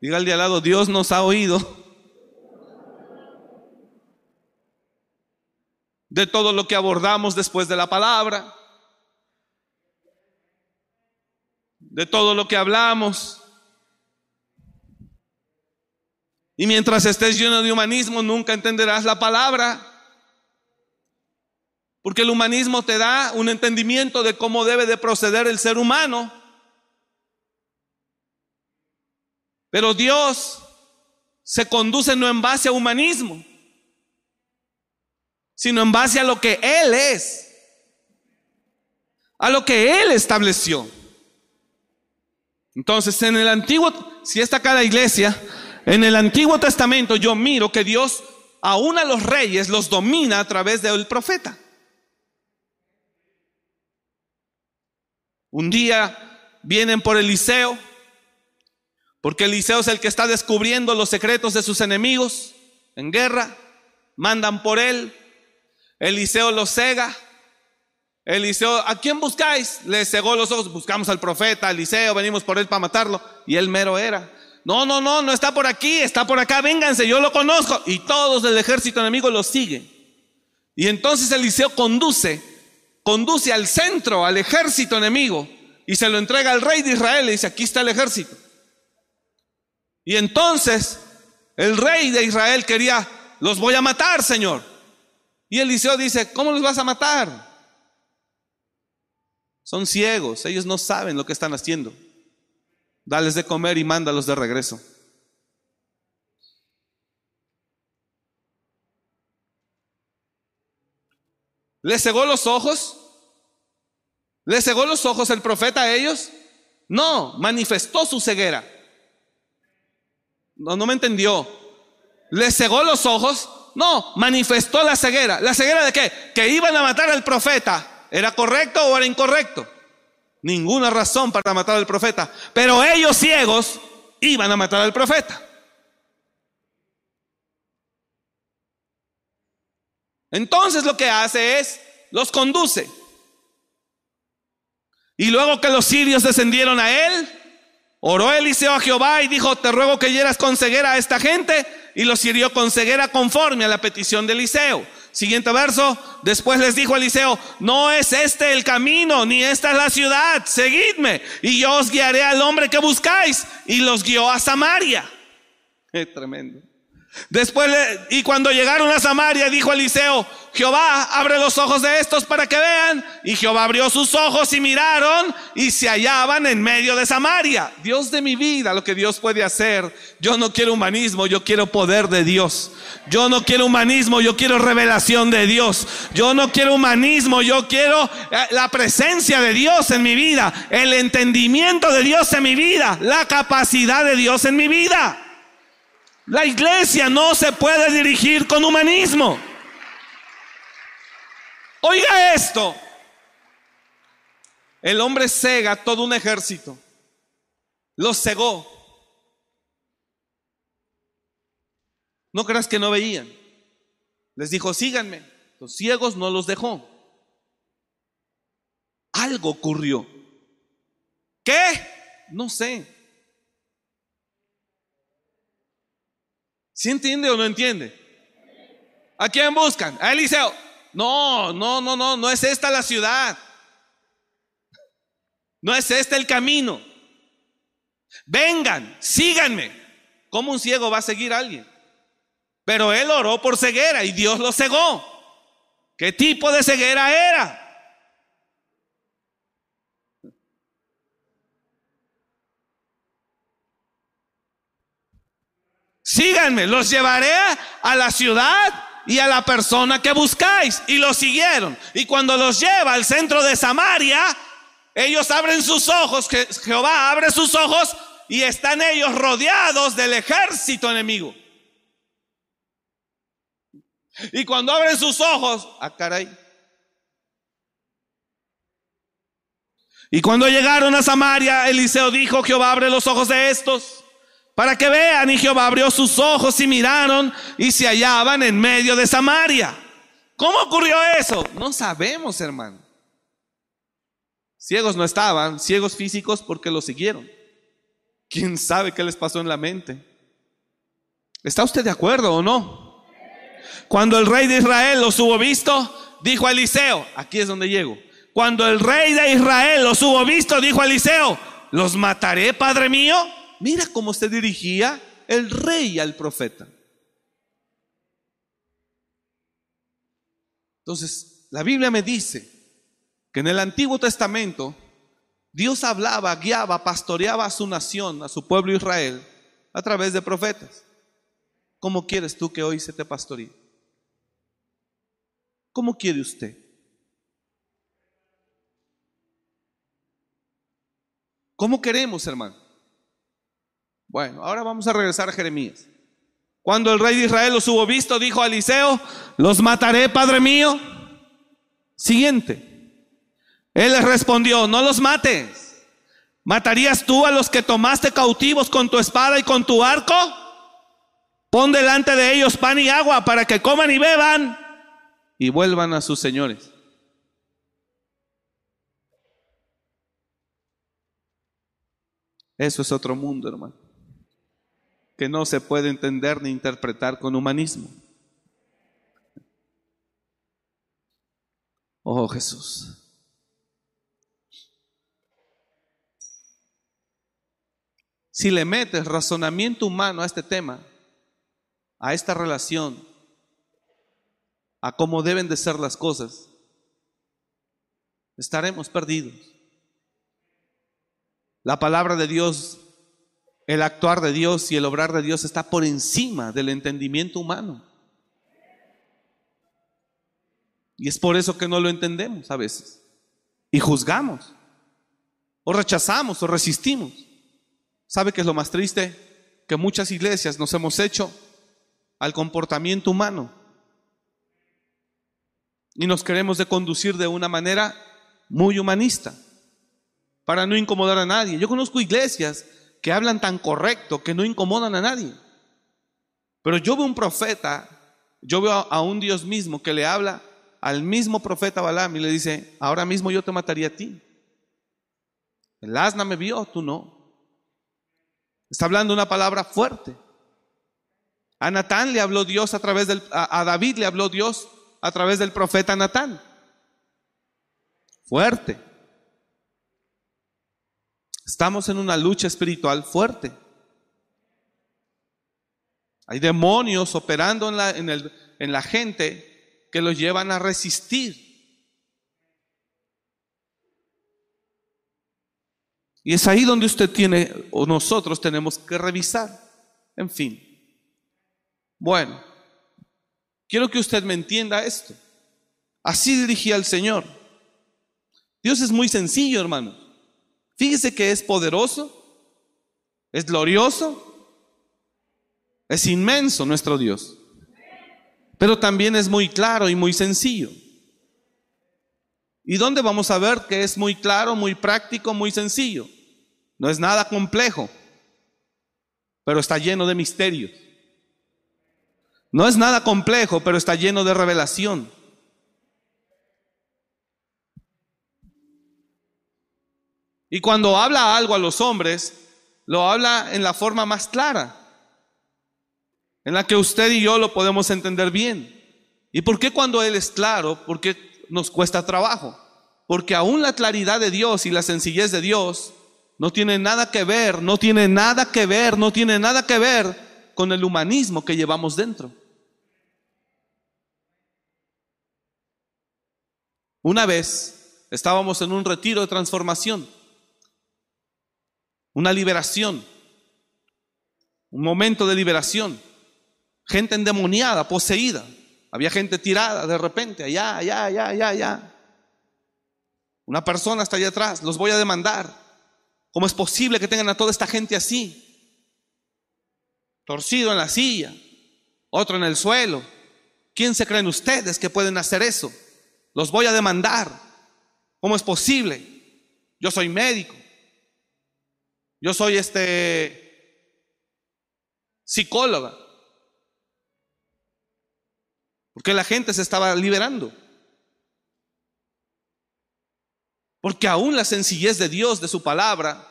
Diga al de al lado, Dios nos ha oído. De todo lo que abordamos después de la palabra. De todo lo que hablamos. Y mientras estés lleno de humanismo, nunca entenderás la palabra. Porque el humanismo te da un entendimiento de cómo debe de proceder el ser humano. Pero Dios se conduce no en base a humanismo, sino en base a lo que Él es, a lo que Él estableció. Entonces, en el antiguo, si está acá la iglesia, en el Antiguo Testamento yo miro que Dios aún a los reyes los domina a través del profeta. Un día vienen por Eliseo, porque Eliseo es el que está descubriendo los secretos de sus enemigos en guerra, mandan por él, Eliseo los cega, Eliseo, ¿a quién buscáis? Le cegó los ojos, buscamos al profeta, Eliseo, venimos por él para matarlo. Y él mero era. No, no, no, no está por aquí, está por acá, vénganse, yo lo conozco. Y todos del ejército enemigo lo siguen. Y entonces Eliseo conduce, conduce al centro, al ejército enemigo, y se lo entrega al rey de Israel. Le dice, aquí está el ejército. Y entonces el rey de Israel quería, los voy a matar, Señor. Y Eliseo dice, ¿cómo los vas a matar? Son ciegos, ellos no saben lo que están haciendo. Dales de comer y mándalos de regreso. ¿Les cegó los ojos? ¿Les cegó los ojos el profeta a ellos? No, manifestó su ceguera. No, no me entendió. ¿Les cegó los ojos? No, manifestó la ceguera. ¿La ceguera de qué? Que iban a matar al profeta. ¿Era correcto o era incorrecto? Ninguna razón para matar al profeta. Pero ellos ciegos iban a matar al profeta. Entonces lo que hace es, los conduce. Y luego que los sirios descendieron a él, oró Eliseo a Jehová y dijo, te ruego que hieras con ceguera a esta gente. Y los hirió con ceguera conforme a la petición de Eliseo. Siguiente verso. Después les dijo Eliseo, no es este el camino, ni esta es la ciudad. Seguidme y yo os guiaré al hombre que buscáis. Y los guió a Samaria. Es tremendo. Después, y cuando llegaron a Samaria, dijo Eliseo, Jehová, abre los ojos de estos para que vean. Y Jehová abrió sus ojos y miraron y se hallaban en medio de Samaria. Dios de mi vida, lo que Dios puede hacer. Yo no quiero humanismo, yo quiero poder de Dios. Yo no quiero humanismo, yo quiero revelación de Dios. Yo no quiero humanismo, yo quiero eh, la presencia de Dios en mi vida, el entendimiento de Dios en mi vida, la capacidad de Dios en mi vida. La iglesia no se puede dirigir con humanismo. Oiga esto. El hombre cega todo un ejército. Los cegó. No creas que no veían. Les dijo, síganme. Los ciegos no los dejó. Algo ocurrió. ¿Qué? No sé. ¿Sí entiende o no entiende? ¿A quién buscan? A Eliseo. No, no, no, no, no es esta la ciudad. No es este el camino. Vengan, síganme. ¿Cómo un ciego va a seguir a alguien? Pero él oró por ceguera y Dios lo cegó. ¿Qué tipo de ceguera era? Síganme, los llevaré a la ciudad y a la persona que buscáis. Y los siguieron. Y cuando los lleva al centro de Samaria, ellos abren sus ojos, Jehová abre sus ojos y están ellos rodeados del ejército enemigo. Y cuando abren sus ojos, ah, caray. Y cuando llegaron a Samaria, Eliseo dijo, Jehová abre los ojos de estos para que vean. Y Jehová abrió sus ojos y miraron y se hallaban en medio de Samaria. ¿Cómo ocurrió eso? No sabemos, hermano. Ciegos no estaban, ciegos físicos porque lo siguieron. ¿Quién sabe qué les pasó en la mente? ¿Está usted de acuerdo o no? Cuando el rey de Israel los hubo visto, dijo a Eliseo, aquí es donde llego. Cuando el rey de Israel los hubo visto, dijo a Eliseo, ¿los mataré, padre mío? Mira cómo se dirigía el rey al profeta. Entonces, la Biblia me dice que en el Antiguo Testamento Dios hablaba, guiaba, pastoreaba a su nación, a su pueblo Israel, a través de profetas. ¿Cómo quieres tú que hoy se te pastoree? ¿Cómo quiere usted? ¿Cómo queremos, hermano? Bueno, ahora vamos a regresar a Jeremías. Cuando el rey de Israel los hubo visto, dijo a Eliseo, los mataré, padre mío. Siguiente. Él les respondió, no los mates. ¿Matarías tú a los que tomaste cautivos con tu espada y con tu arco? Pon delante de ellos pan y agua para que coman y beban y vuelvan a sus señores. Eso es otro mundo, hermano, que no se puede entender ni interpretar con humanismo. Oh Jesús. Si le metes razonamiento humano a este tema, a esta relación, a cómo deben de ser las cosas, estaremos perdidos. La palabra de Dios, el actuar de Dios y el obrar de Dios está por encima del entendimiento humano. Y es por eso que no lo entendemos a veces. Y juzgamos, o rechazamos, o resistimos. ¿Sabe qué es lo más triste? Que muchas iglesias nos hemos hecho al comportamiento humano y nos queremos de conducir de una manera muy humanista para no incomodar a nadie. Yo conozco iglesias que hablan tan correcto que no incomodan a nadie. Pero yo veo un profeta, yo veo a un Dios mismo que le habla al mismo profeta Balaam y le dice, ahora mismo yo te mataría a ti. El asna me vio, tú no. Está hablando una palabra fuerte. A Natán le habló Dios a través del, a, David le habló Dios a través del profeta Natán. Fuerte. Estamos en una lucha espiritual fuerte. Hay demonios operando en la, en, el, en la gente que los llevan a resistir. Y es ahí donde usted tiene, o nosotros tenemos que revisar. En fin. Bueno, quiero que usted me entienda esto. Así dirigía al Señor. Dios es muy sencillo, hermano. Fíjese que es poderoso, es glorioso, es inmenso nuestro Dios. Pero también es muy claro y muy sencillo. ¿Y dónde vamos a ver que es muy claro, muy práctico, muy sencillo? No es nada complejo, pero está lleno de misterios. No es nada complejo, pero está lleno de revelación. Y cuando habla algo a los hombres, lo habla en la forma más clara, en la que usted y yo lo podemos entender bien. ¿Y por qué cuando Él es claro? Porque nos cuesta trabajo. Porque aún la claridad de Dios y la sencillez de Dios no tiene nada que ver, no tiene nada que ver, no tiene nada que ver con el humanismo que llevamos dentro. Una vez estábamos en un retiro de transformación, una liberación, un momento de liberación, gente endemoniada, poseída, había gente tirada de repente, allá, allá, allá, allá, allá. Una persona está allá atrás, los voy a demandar. ¿Cómo es posible que tengan a toda esta gente así? torcido en la silla, otro en el suelo. ¿Quién se creen ustedes que pueden hacer eso? Los voy a demandar. ¿Cómo es posible? Yo soy médico. Yo soy este psicóloga. Porque la gente se estaba liberando. Porque aún la sencillez de Dios, de su palabra,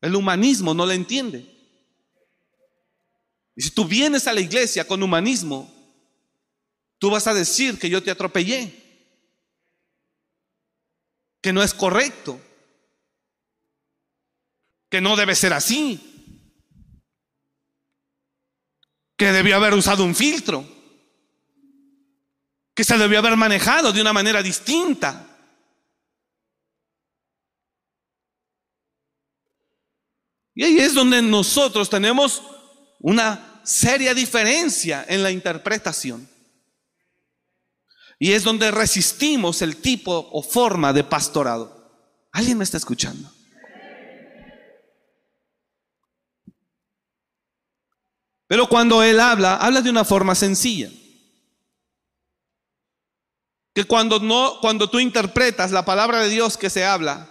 el humanismo no la entiende. Y si tú vienes a la iglesia con humanismo, tú vas a decir que yo te atropellé, que no es correcto, que no debe ser así. que debió haber usado un filtro, que se debió haber manejado de una manera distinta. Y ahí es donde nosotros tenemos una seria diferencia en la interpretación. Y es donde resistimos el tipo o forma de pastorado. ¿Alguien me está escuchando? Pero cuando Él habla, habla de una forma sencilla. Que cuando, no, cuando tú interpretas la palabra de Dios que se habla,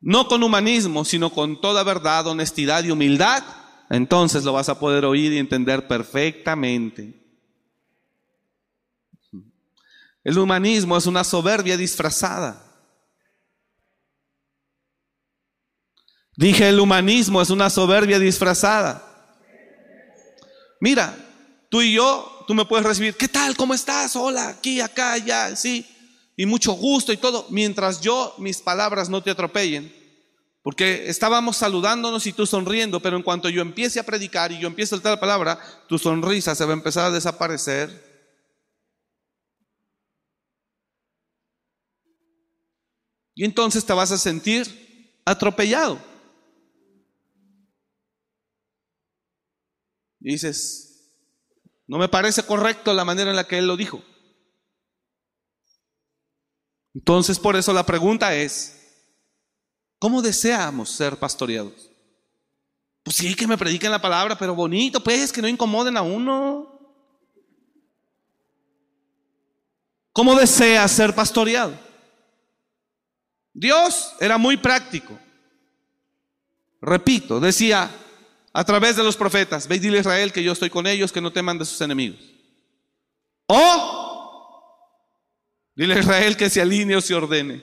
no con humanismo, sino con toda verdad, honestidad y humildad, entonces lo vas a poder oír y entender perfectamente. El humanismo es una soberbia disfrazada. Dije, el humanismo es una soberbia disfrazada. Mira, tú y yo, tú me puedes recibir, ¿qué tal? ¿Cómo estás? Hola, aquí, acá, allá, sí. Y mucho gusto y todo, mientras yo, mis palabras no te atropellen. Porque estábamos saludándonos y tú sonriendo, pero en cuanto yo empiece a predicar y yo empiece a soltar la palabra, tu sonrisa se va a empezar a desaparecer. Y entonces te vas a sentir atropellado. Dices, no me parece correcto la manera en la que él lo dijo. Entonces, por eso la pregunta es, ¿cómo deseamos ser pastoreados? Pues sí, que me prediquen la palabra, pero bonito, pues, que no incomoden a uno. ¿Cómo desea ser pastoreado? Dios era muy práctico. Repito, decía, a través de los profetas, ve y dile a Israel que yo estoy con ellos, que no teman de sus enemigos. O dile a Israel que se alinee o se ordene.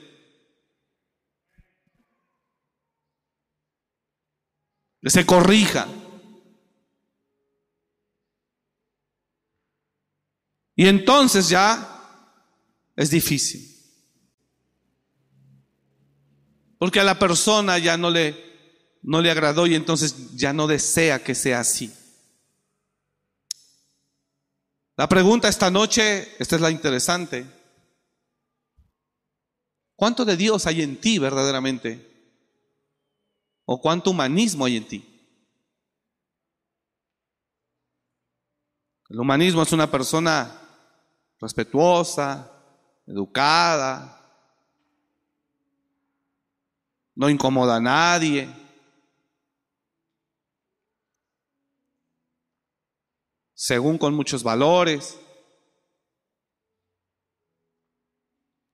Que se corrija. Y entonces ya es difícil. Porque a la persona ya no le no le agradó y entonces ya no desea que sea así. La pregunta esta noche, esta es la interesante. ¿Cuánto de Dios hay en ti verdaderamente? ¿O cuánto humanismo hay en ti? El humanismo es una persona respetuosa, educada, no incomoda a nadie, según con muchos valores.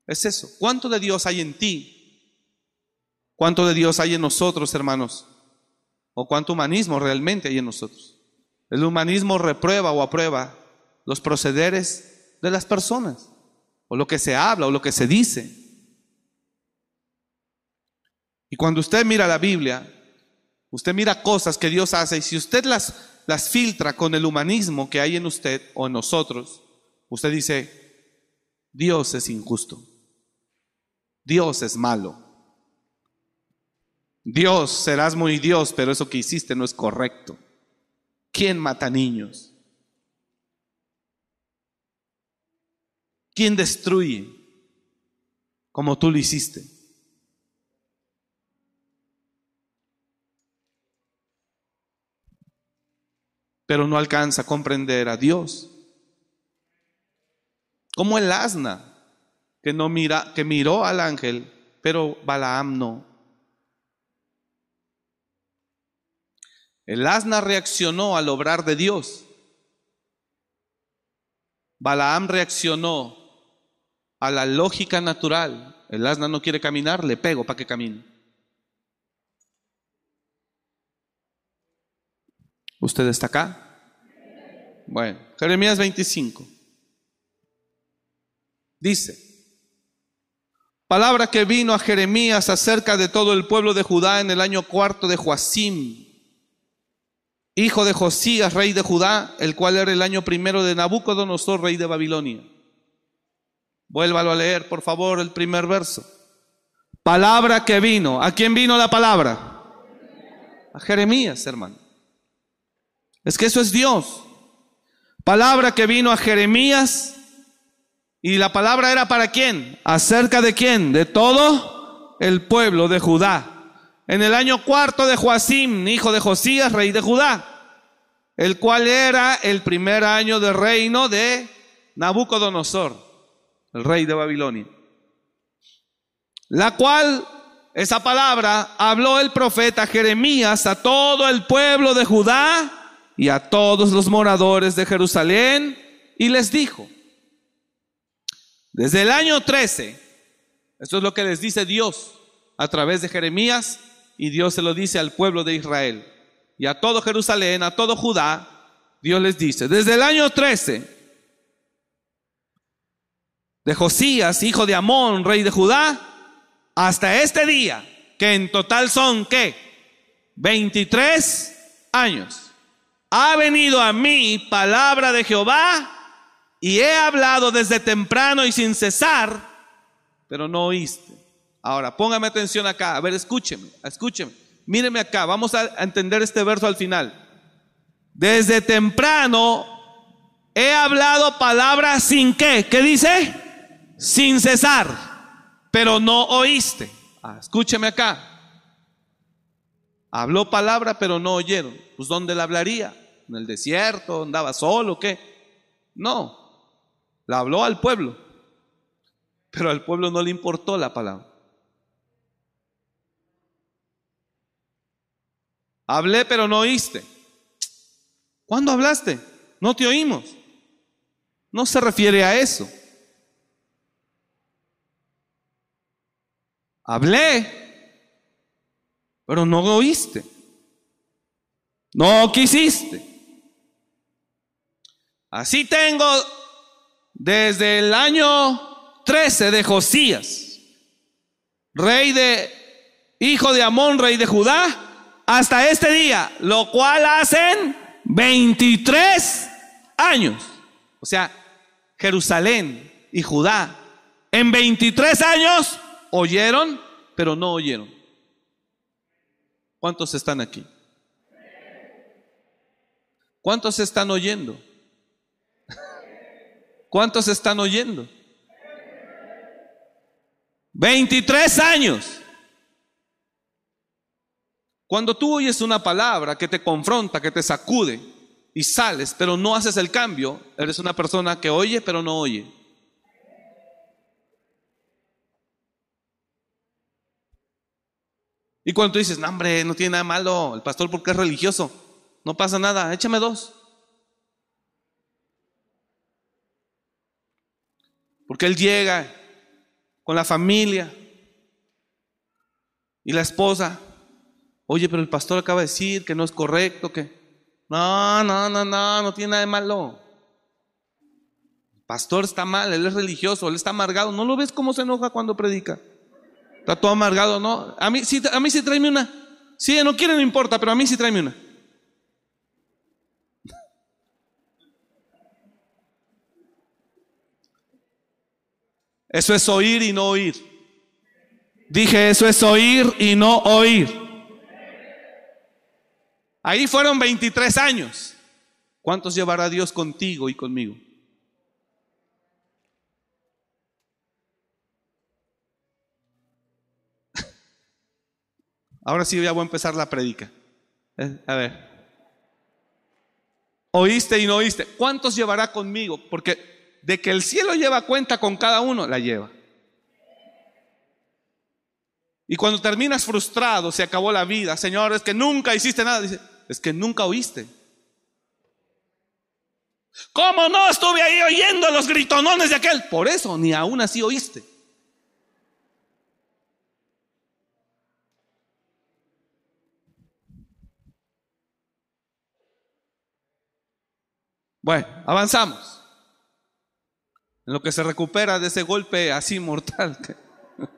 Es eso. ¿Cuánto de Dios hay en ti? ¿Cuánto de Dios hay en nosotros, hermanos? ¿O cuánto humanismo realmente hay en nosotros? El humanismo reprueba o aprueba los procederes de las personas, o lo que se habla, o lo que se dice. Y cuando usted mira la Biblia, usted mira cosas que Dios hace, y si usted las las filtra con el humanismo que hay en usted o en nosotros, usted dice, Dios es injusto, Dios es malo, Dios serás muy Dios, pero eso que hiciste no es correcto. ¿Quién mata niños? ¿Quién destruye como tú lo hiciste? Pero no alcanza a comprender a Dios. Como el asna que no mira, que miró al ángel, pero Balaam no. El asna reaccionó al obrar de Dios. Balaam reaccionó a la lógica natural. El asna no quiere caminar, le pego para que camine. ¿Usted está acá? Bueno, Jeremías 25. Dice, palabra que vino a Jeremías acerca de todo el pueblo de Judá en el año cuarto de Joacim, hijo de Josías, rey de Judá, el cual era el año primero de Nabucodonosor, rey de Babilonia. Vuélvalo a leer, por favor, el primer verso. Palabra que vino. ¿A quién vino la palabra? A Jeremías, hermano. Es que eso es Dios. Palabra que vino a Jeremías. Y la palabra era para quién? Acerca de quién? De todo el pueblo de Judá. En el año cuarto de Joacim, hijo de Josías, rey de Judá, el cual era el primer año de reino de Nabucodonosor, el rey de Babilonia. La cual, esa palabra, habló el profeta Jeremías a todo el pueblo de Judá y a todos los moradores de Jerusalén y les dijo, desde el año 13, esto es lo que les dice Dios a través de Jeremías y Dios se lo dice al pueblo de Israel y a todo Jerusalén, a todo Judá, Dios les dice, desde el año 13 de Josías, hijo de Amón, rey de Judá, hasta este día, que en total son, ¿qué? 23 años ha venido a mí palabra de Jehová y he hablado desde temprano y sin cesar, pero no oíste. Ahora, póngame atención acá, a ver, escúcheme, escúcheme, míreme acá, vamos a entender este verso al final. Desde temprano he hablado palabras sin qué, ¿qué dice? Sin cesar, pero no oíste. Ah, escúcheme acá. Habló palabra, pero no oyeron. Pues ¿dónde la hablaría? En el desierto, andaba solo, ¿qué? No, la habló al pueblo, pero al pueblo no le importó la palabra. Hablé, pero no oíste. ¿Cuándo hablaste? No te oímos. No se refiere a eso. Hablé, pero no oíste. No quisiste. Así tengo desde el año 13 de Josías, rey de, hijo de Amón, rey de Judá, hasta este día, lo cual hacen 23 años. O sea, Jerusalén y Judá, en 23 años oyeron, pero no oyeron. ¿Cuántos están aquí? ¿Cuántos están oyendo? ¿Cuántos están oyendo? 23 años. Cuando tú oyes una palabra que te confronta, que te sacude y sales, pero no haces el cambio, eres una persona que oye, pero no oye. Y cuando tú dices, no, hombre, no tiene nada malo, el pastor porque es religioso, no pasa nada, échame dos. Porque él llega con la familia y la esposa. Oye, pero el pastor acaba de decir que no es correcto, que... No, no, no, no, no tiene nada de malo. El pastor está mal, él es religioso, él está amargado. ¿No lo ves cómo se enoja cuando predica? Está todo amargado, ¿no? A mí sí, a mí sí tráeme una. Sí, no quiere, no importa, pero a mí sí tráeme una. Eso es oír y no oír. Dije, eso es oír y no oír. Ahí fueron 23 años. ¿Cuántos llevará Dios contigo y conmigo? Ahora sí ya voy a empezar la predica. Eh, a ver. Oíste y no oíste. ¿Cuántos llevará conmigo? Porque de que el cielo lleva cuenta con cada uno, la lleva. Y cuando terminas frustrado, se acabó la vida, Señor, es que nunca hiciste nada, dice, es que nunca oíste. ¿Cómo no estuve ahí oyendo los gritonones de aquel? Por eso, ni aún así oíste. Bueno, avanzamos lo que se recupera de ese golpe así mortal.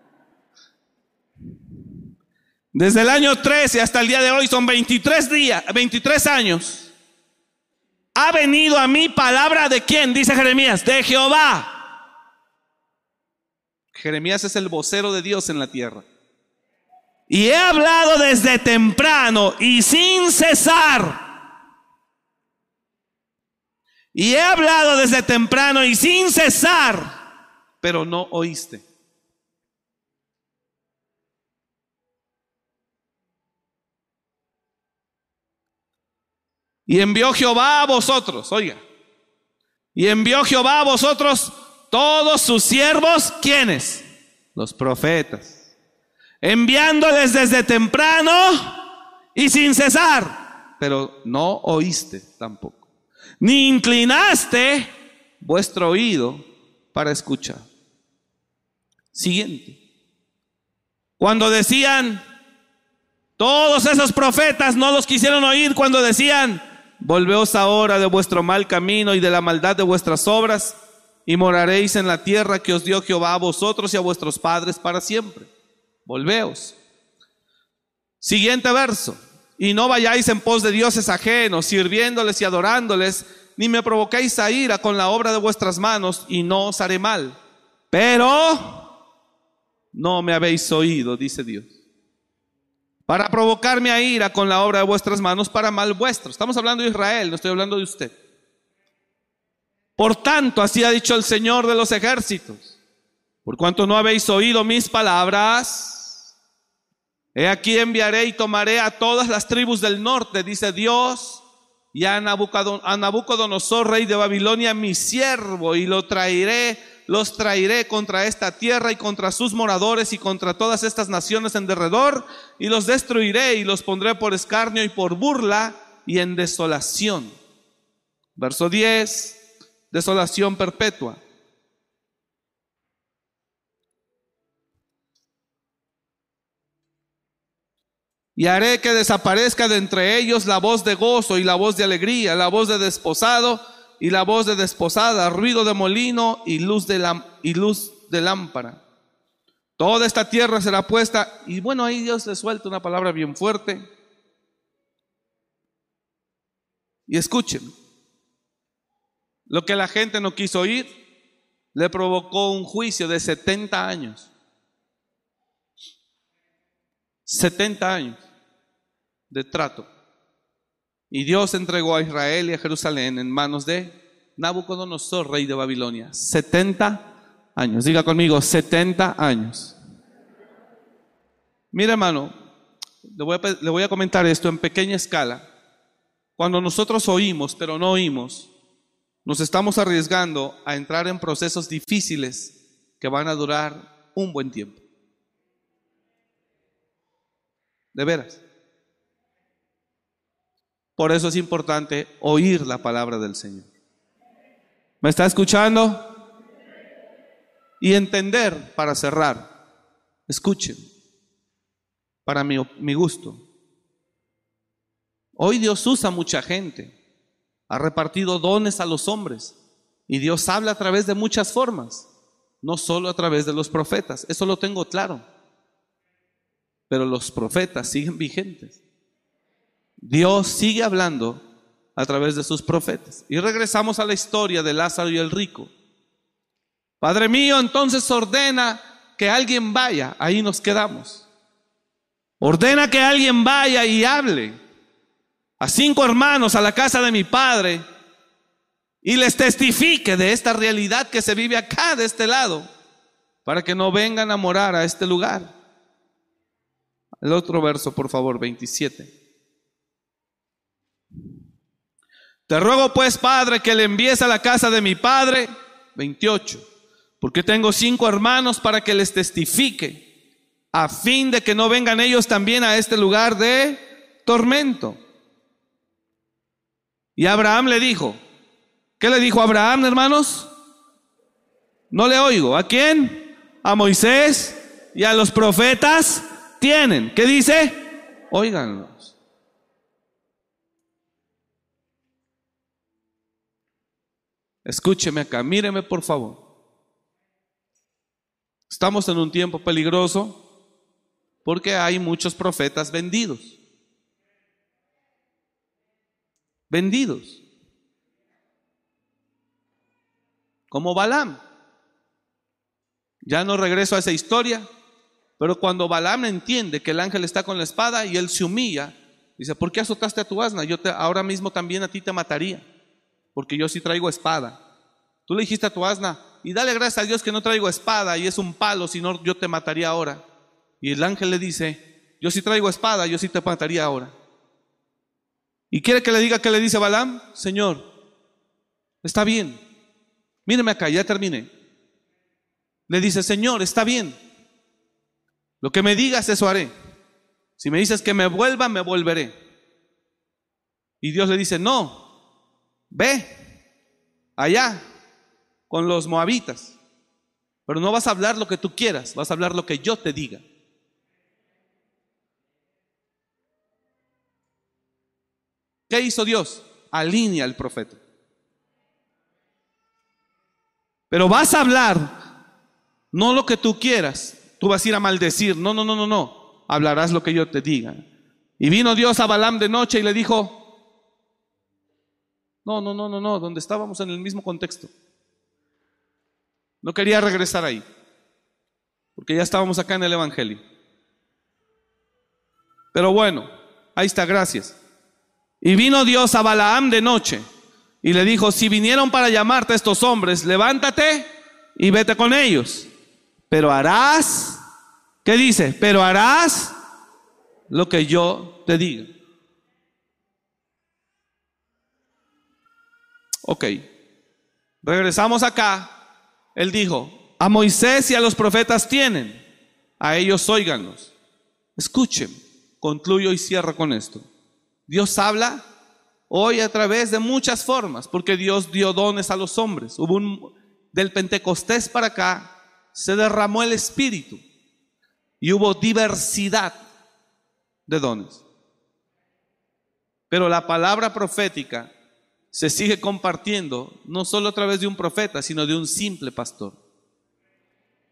Desde el año 13 hasta el día de hoy son 23 días, 23 años. Ha venido a mí palabra de quién, dice Jeremías, de Jehová. Jeremías es el vocero de Dios en la tierra. Y he hablado desde temprano y sin cesar Y he hablado desde temprano y sin cesar, pero no oíste. Y envió Jehová a vosotros, oiga. Y envió Jehová a vosotros todos sus siervos, ¿quiénes? Los profetas. Enviándoles desde temprano y sin cesar. Pero no oíste tampoco. Ni inclinaste vuestro oído para escuchar. Siguiente. Cuando decían, todos esos profetas no los quisieron oír cuando decían, Volveos ahora de vuestro mal camino y de la maldad de vuestras obras, y moraréis en la tierra que os dio Jehová a vosotros y a vuestros padres para siempre. Volveos. Siguiente verso. Y no vayáis en pos de dioses ajenos, sirviéndoles y adorándoles, ni me provoquéis a ira con la obra de vuestras manos, y no os haré mal. Pero no me habéis oído, dice Dios para provocarme a ira con la obra de vuestras manos para mal vuestro. Estamos hablando de Israel, no estoy hablando de usted. Por tanto, así ha dicho el Señor de los ejércitos, por cuanto no habéis oído mis palabras, he aquí enviaré y tomaré a todas las tribus del norte, dice Dios, y a Nabucodonosor, rey de Babilonia, mi siervo, y lo traeré los traeré contra esta tierra y contra sus moradores y contra todas estas naciones en derredor, y los destruiré y los pondré por escarnio y por burla y en desolación. Verso 10, desolación perpetua. Y haré que desaparezca de entre ellos la voz de gozo y la voz de alegría, la voz de desposado y la voz de desposada, ruido de molino y luz de, luz de lámpara. Toda esta tierra será puesta, y bueno, ahí Dios le suelta una palabra bien fuerte. Y escuchen, lo que la gente no quiso oír le provocó un juicio de 70 años. 70 años de trato. Y Dios entregó a Israel y a Jerusalén en manos de Nabucodonosor, rey de Babilonia. 70 años. Diga conmigo, 70 años. Mira, hermano, le voy, a, le voy a comentar esto en pequeña escala. Cuando nosotros oímos, pero no oímos, nos estamos arriesgando a entrar en procesos difíciles que van a durar un buen tiempo. De veras. Por eso es importante oír la palabra del Señor. ¿Me está escuchando? Y entender para cerrar. Escuchen, para mi, mi gusto. Hoy Dios usa mucha gente. Ha repartido dones a los hombres. Y Dios habla a través de muchas formas. No solo a través de los profetas. Eso lo tengo claro. Pero los profetas siguen vigentes. Dios sigue hablando a través de sus profetas. Y regresamos a la historia de Lázaro y el rico. Padre mío, entonces ordena que alguien vaya, ahí nos quedamos. Ordena que alguien vaya y hable a cinco hermanos a la casa de mi padre y les testifique de esta realidad que se vive acá, de este lado, para que no vengan a morar a este lugar. El otro verso, por favor, 27. Te ruego pues, Padre, que le envíes a la casa de mi Padre, 28, porque tengo cinco hermanos para que les testifique, a fin de que no vengan ellos también a este lugar de tormento. Y Abraham le dijo, ¿qué le dijo Abraham, hermanos? No le oigo. ¿A quién? A Moisés y a los profetas ¿Qué dice? Óiganlo. Escúcheme acá, míreme por favor. Estamos en un tiempo peligroso porque hay muchos profetas vendidos. Vendidos. Como Balaam. Ya no regreso a esa historia, pero cuando Balaam entiende que el ángel está con la espada y él se humilla, dice, ¿por qué azotaste a tu asna? Yo te, ahora mismo también a ti te mataría. porque yo sí traigo espada. Tú le dijiste a tu asna, y dale gracias a Dios que no traigo espada y es un palo, si no yo te mataría ahora. Y el ángel le dice, yo sí traigo espada, yo sí te mataría ahora. ¿Y quiere que le diga qué le dice Balaam? Señor, está bien. Míreme acá, ya terminé. Le dice, Señor, está bien. Lo que me digas, eso haré. Si me dices que me vuelva, me volveré. Y Dios le dice, no, ve allá con los moabitas. Pero no vas a hablar lo que tú quieras, vas a hablar lo que yo te diga. ¿Qué hizo Dios? Alinea al profeta. Pero vas a hablar no lo que tú quieras. Tú vas a ir a maldecir. No, no, no, no, no. Hablarás lo que yo te diga. Y vino Dios a Balaam de noche y le dijo, no, no, no, no, no, donde estábamos en el mismo contexto. No quería regresar ahí, porque ya estábamos acá en el Evangelio. Pero bueno, ahí está, gracias. Y vino Dios a Balaam de noche y le dijo, si vinieron para llamarte estos hombres, levántate y vete con ellos. Pero harás, ¿qué dice? Pero harás lo que yo te diga. Ok, regresamos acá. Él dijo, a Moisés y a los profetas tienen, a ellos óiganlos. Escuchen, concluyo y cierro con esto. Dios habla hoy a través de muchas formas, porque Dios dio dones a los hombres. Hubo un, del Pentecostés para acá, se derramó el Espíritu y hubo diversidad de dones. Pero la palabra profética se sigue compartiendo no solo a través de un profeta, sino de un simple pastor.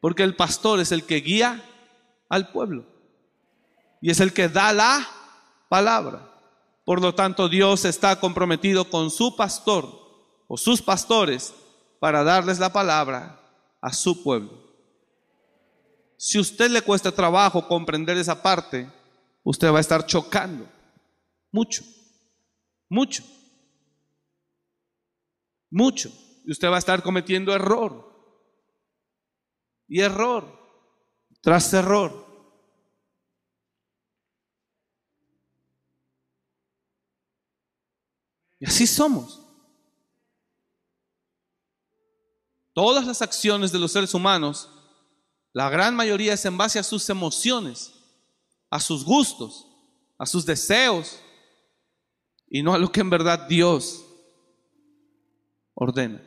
Porque el pastor es el que guía al pueblo y es el que da la palabra. Por lo tanto, Dios está comprometido con su pastor o sus pastores para darles la palabra a su pueblo. Si usted le cuesta trabajo comprender esa parte, usted va a estar chocando mucho, mucho, mucho. Y usted va a estar cometiendo error y error tras error. Y así somos. Todas las acciones de los seres humanos, la gran mayoría es en base a sus emociones, a sus gustos, a sus deseos, y no a lo que en verdad Dios ordena.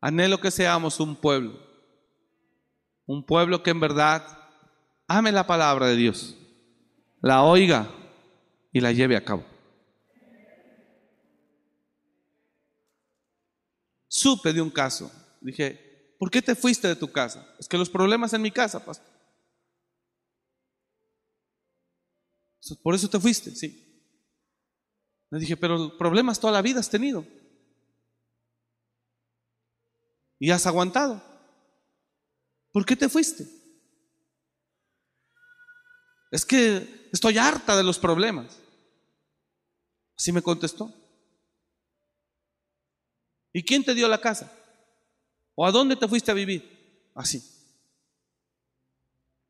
Anhelo que seamos un pueblo, un pueblo que en verdad ame la palabra de Dios, la oiga y la lleve a cabo. Supe de un caso. Dije, ¿por qué te fuiste de tu casa? Es que los problemas en mi casa, pastor. Por eso te fuiste, sí. Le dije, pero problemas toda la vida has tenido. Y has aguantado. ¿Por qué te fuiste? Es que estoy harta de los problemas. Así me contestó. ¿Y quién te dio la casa? ¿O a dónde te fuiste a vivir? Así.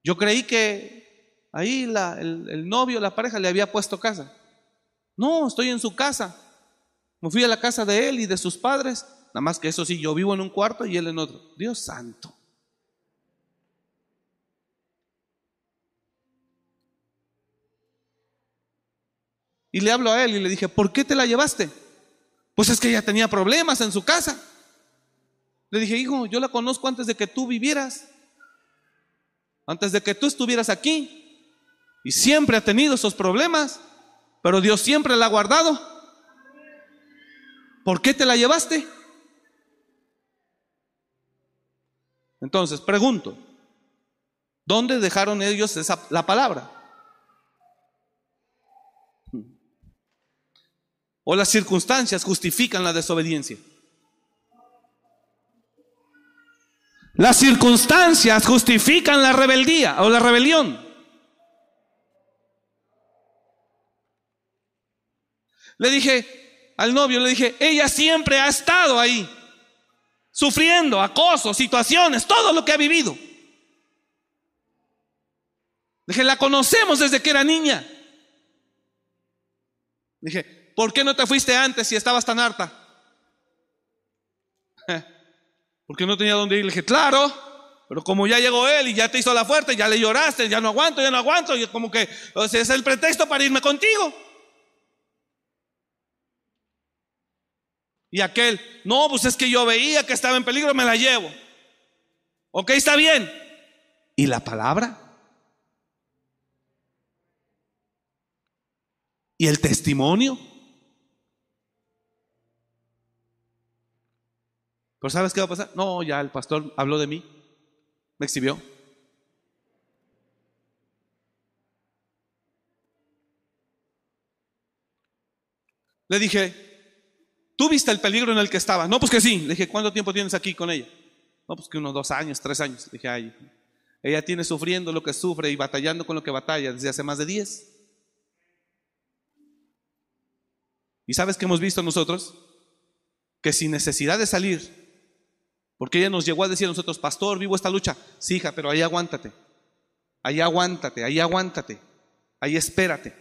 Yo creí que ahí el, el novio, la pareja le había puesto casa. No, estoy en su casa. Me fui a la casa de él y de sus padres. Nada más que eso sí, yo vivo en un cuarto y él en otro. Dios santo. Y le hablo a él y le dije, ¿por qué te la llevaste? Pues es que ella tenía problemas en su casa. Le dije, hijo, yo la conozco antes de que tú vivieras, antes de que tú estuvieras aquí. Y siempre ha tenido esos problemas, pero Dios siempre la ha guardado. ¿Por qué te la llevaste? Entonces, pregunto, ¿dónde dejaron ellos esa, la palabra? o las circunstancias justifican la desobediencia. Las circunstancias justifican la rebeldía o la rebelión. Le dije al novio, le dije, ella siempre ha estado ahí, sufriendo acoso, situaciones, todo lo que ha vivido. Dije, la conocemos desde que era niña. Dije, ¿por qué no te fuiste antes si estabas tan harta? Porque no tenía dónde ir. Le dije, claro, pero como ya llegó él y ya te hizo la fuerte, ya le lloraste, ya no aguanto, ya no aguanto, y como que o es el pretexto para irme contigo. Y aquel, no, pues es que yo veía que estaba en peligro, me la llevo. Ok, está bien. ¿Y la palabra? ¿Y el testimonio? Pero ¿sabes qué va a pasar? No, ya el pastor habló de mí, me exhibió. Le dije, ¿tú viste el peligro en el que estaba? No, pues que sí. Le dije, ¿cuánto tiempo tienes aquí con ella? No, pues que unos dos años, tres años. Le dije, ay, ella tiene sufriendo lo que sufre y batallando con lo que batalla desde hace más de diez. ¿Y sabes qué hemos visto nosotros? Que sin necesidad de salir, porque ella nos llegó a decir a nosotros, pastor, vivo esta lucha. Sí, hija, pero ahí aguántate. Ahí aguántate, ahí aguántate. Ahí espérate.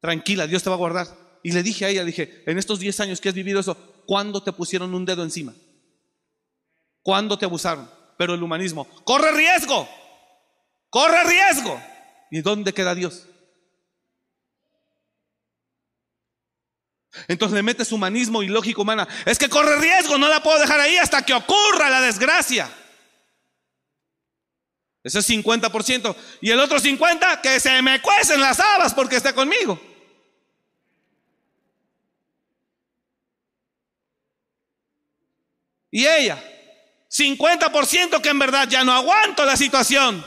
Tranquila, Dios te va a guardar. Y le dije a ella, dije, en estos 10 años que has vivido eso, ¿cuándo te pusieron un dedo encima? ¿Cuándo te abusaron? Pero el humanismo, corre riesgo, corre riesgo. ¿Y dónde queda Dios? Entonces le metes humanismo y lógica humana. Es que corre riesgo, no la puedo dejar ahí hasta que ocurra la desgracia. Ese es 50%. Y el otro 50%, que se me cuecen las habas porque está conmigo. Y ella, 50% que en verdad ya no aguanto la situación.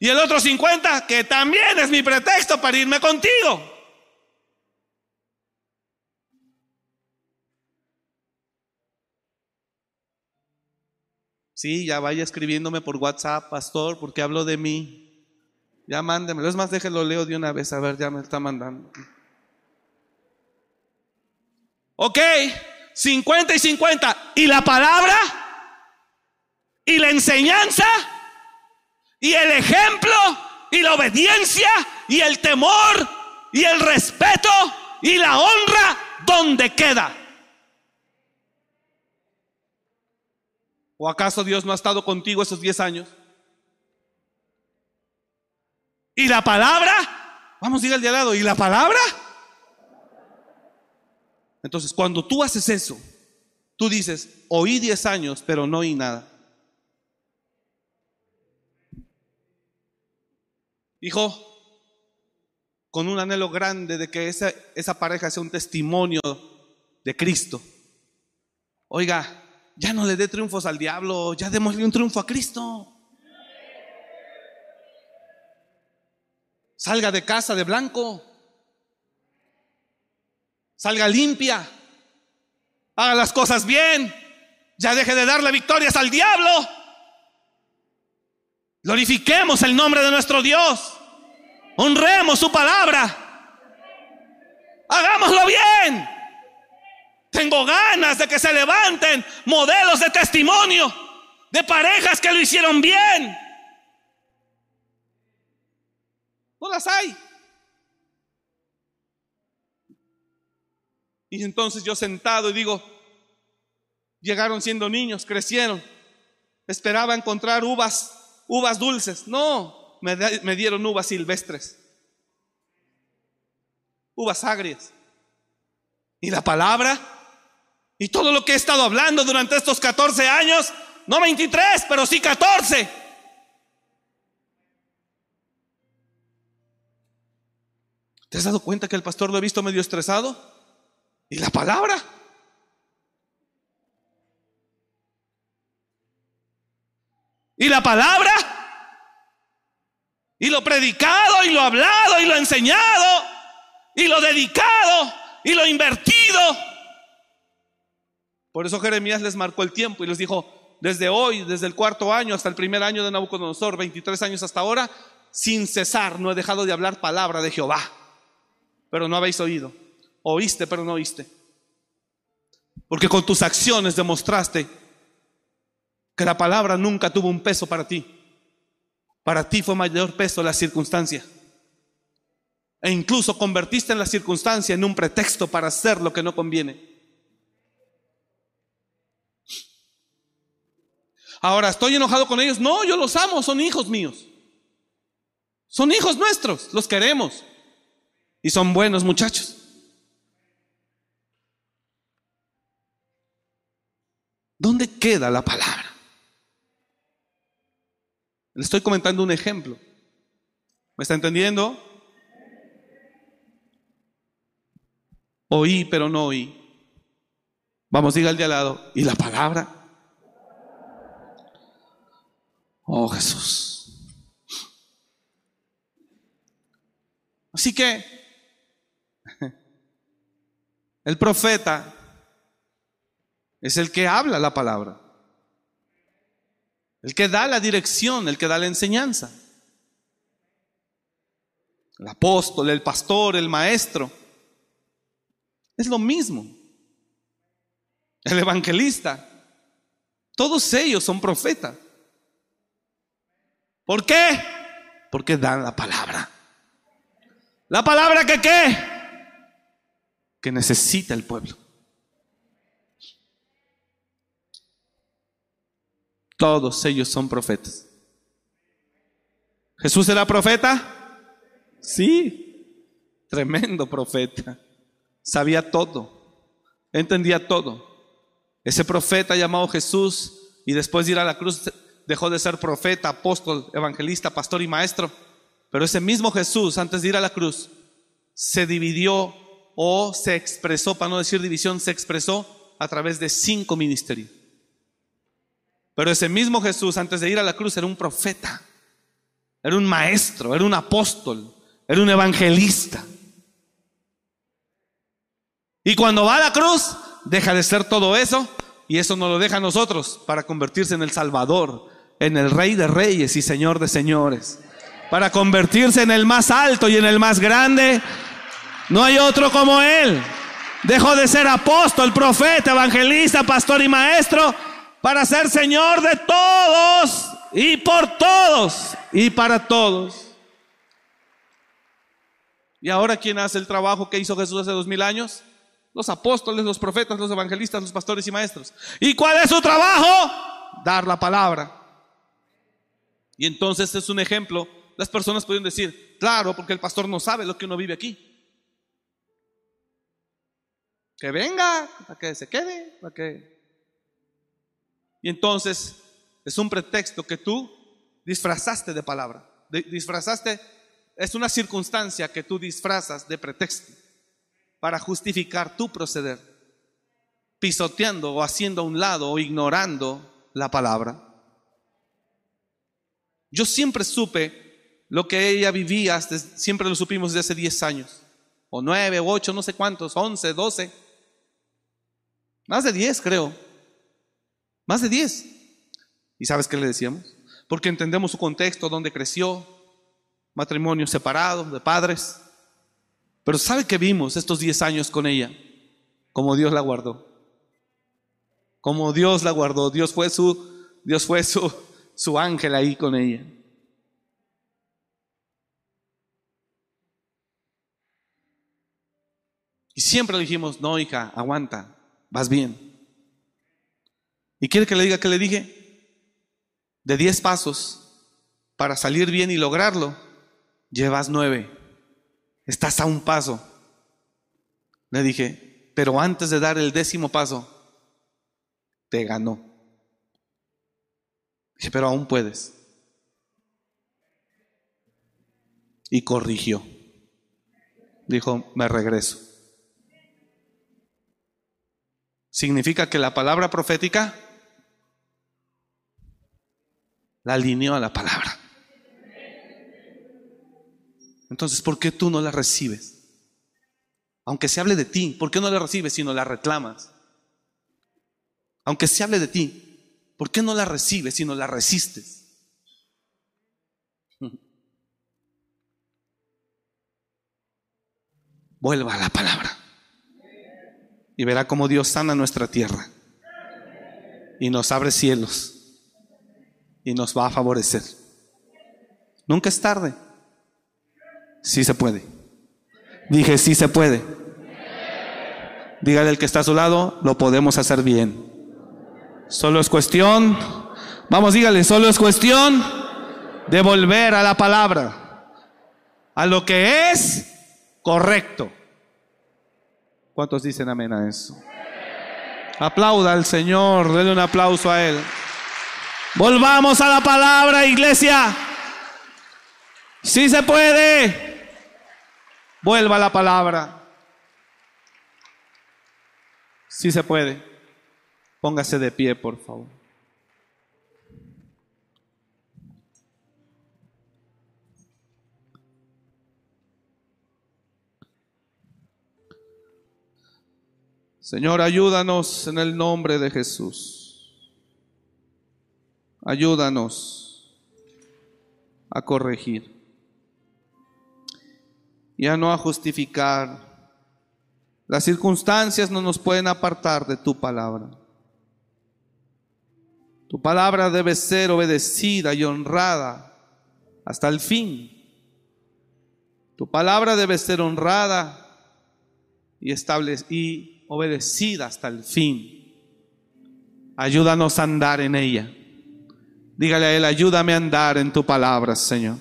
Y el otro 50% que también es mi pretexto para irme contigo. Sí, ya vaya escribiéndome por WhatsApp, pastor, porque hablo de mí. Ya mándemelo. Es más, déjelo leo de una vez. A ver, ya me está mandando. Ok, 50 y 50. ¿Y la palabra? ¿Y la enseñanza? ¿Y el ejemplo? ¿Y la obediencia? ¿Y el temor? ¿Y el respeto? ¿Y la honra? ¿Dónde queda? ¿O acaso Dios no ha estado contigo esos 10 años? ¿Y la palabra? Vamos, diga el de al lado, ¿y la palabra? Entonces, cuando tú haces eso, tú dices, oí 10 años, pero no oí nada. Hijo, con un anhelo grande de que esa, esa pareja sea un testimonio de Cristo. Oiga, ya no le dé triunfos al diablo, ya démosle un triunfo a Cristo. Salga de casa de blanco. Salga limpia. Haga las cosas bien. Ya deje de darle victorias al diablo. Glorifiquemos el nombre de nuestro Dios. Honremos su palabra. Hagámoslo bien. Tengo ganas de que se levanten modelos de testimonio de parejas que lo hicieron bien. No las hay. Y entonces yo sentado y digo, llegaron siendo niños, crecieron, esperaba encontrar uvas, uvas dulces. No, me, me dieron uvas silvestres, uvas agrias. Y la palabra y todo lo que he estado hablando durante estos 14 años, no 23, pero sí 14. ¿Te has dado cuenta que el pastor lo he visto medio estresado? ¿Y la palabra? ¿Y la palabra? Y lo predicado, y lo hablado, y lo enseñado, y lo dedicado, y lo invertido. Por eso Jeremías les marcó el tiempo y les dijo, desde hoy, desde el cuarto año hasta el primer año de Nabucodonosor, 23 años hasta ahora, sin cesar no he dejado de hablar palabra de Jehová. Pero no habéis oído. Oíste, pero no oíste. Porque con tus acciones demostraste que la palabra nunca tuvo un peso para ti. Para ti fue mayor peso la circunstancia. E incluso convertiste en la circunstancia en un pretexto para hacer lo que no conviene. Ahora, ¿estoy enojado con ellos? No, yo los amo, son hijos míos. Son hijos nuestros, los queremos. Y son buenos muchachos. ¿Dónde queda la palabra? Le estoy comentando un ejemplo. ¿Me está entendiendo? Oí, pero no oí. Vamos, diga al de al lado. ¿Y la palabra? Oh Jesús. Así que el profeta es el que habla la palabra, el que da la dirección, el que da la enseñanza. El apóstol, el pastor, el maestro. Es lo mismo. El evangelista. Todos ellos son profetas. ¿Por qué? Porque dan la palabra. ¿La palabra que qué? Que necesita el pueblo. Todos ellos son profetas. ¿Jesús era profeta? Sí, tremendo profeta. Sabía todo, entendía todo. Ese profeta llamado Jesús y después de ir a la cruz dejó de ser profeta, apóstol, evangelista, pastor y maestro. Pero ese mismo Jesús, antes de ir a la cruz, se dividió o se expresó, para no decir división, se expresó a través de cinco ministerios. Pero ese mismo Jesús, antes de ir a la cruz, era un profeta, era un maestro, era un apóstol, era un evangelista. Y cuando va a la cruz, deja de ser todo eso y eso nos lo deja a nosotros para convertirse en el Salvador, en el Rey de Reyes y Señor de Señores. Para convertirse en el más alto y en el más grande. No hay otro como Él. Dejó de ser apóstol, profeta, evangelista, pastor y maestro para ser Señor de todos y por todos y para todos. ¿Y ahora quién hace el trabajo que hizo Jesús hace dos mil años? Los apóstoles, los profetas, los evangelistas, los pastores y maestros. ¿Y cuál es su trabajo? Dar la palabra. Y entonces es un ejemplo. Las personas pueden decir, claro, porque el pastor no sabe lo que uno vive aquí. Que venga, para que se quede, que... Y entonces es un pretexto que tú disfrazaste de palabra. Disfrazaste, es una circunstancia que tú disfrazas de pretexto para justificar tu proceder, pisoteando o haciendo a un lado o ignorando la palabra. Yo siempre supe lo que ella vivía, siempre lo supimos desde hace 10 años, o 9, o 8, no sé cuántos, 11, 12, más de 10 creo, más de 10. ¿Y sabes qué le decíamos? Porque entendemos su contexto, donde creció, matrimonio separado, de padres. Pero ¿sabe qué vimos estos 10 años con ella? Como Dios la guardó. Como Dios la guardó. Dios fue su, Dios fue su, su ángel ahí con ella. Y siempre le dijimos, no, hija, aguanta, vas bien. ¿Y quiere que le diga que le dije? De 10 pasos para salir bien y lograrlo, llevas nueve. Estás a un paso. Le dije, pero antes de dar el décimo paso, te ganó. Dije, pero aún puedes. Y corrigió. Dijo, me regreso. Significa que la palabra profética la alineó a la palabra. Entonces, ¿por qué tú no la recibes? Aunque se hable de ti, ¿por qué no la recibes sino la reclamas? Aunque se hable de ti, ¿Por qué no la recibes, sino la resistes? Vuelva a la palabra. y verá cómo Dios sana nuestra tierra y nos abre cielos y nos va a favorecer. Nunca es tarde. Sí se puede. Dije, sí se puede. Dígale al que está a su lado, lo podemos hacer bien. Solo es cuestión, vamos, dígale, solo es cuestión de volver a la palabra, a lo que es correcto. ¿Cuántos dicen amén a eso? Aplauda al Señor, denle un aplauso a Él. Volvamos a la palabra, iglesia. Si se puede, vuelva a la palabra. Si se puede, póngase de pie, por favor. Señor, ayúdanos en el nombre de Jesús. Ayúdanos a corregir y a no a justificar. Las circunstancias no nos pueden apartar de tu palabra. Tu palabra debe ser obedecida y honrada hasta el fin. Tu palabra debe ser honrada y, y obedecida hasta el fin. Ayúdanos a andar en ella. Dígale a Él, ayúdame a andar en tu palabra, Señor.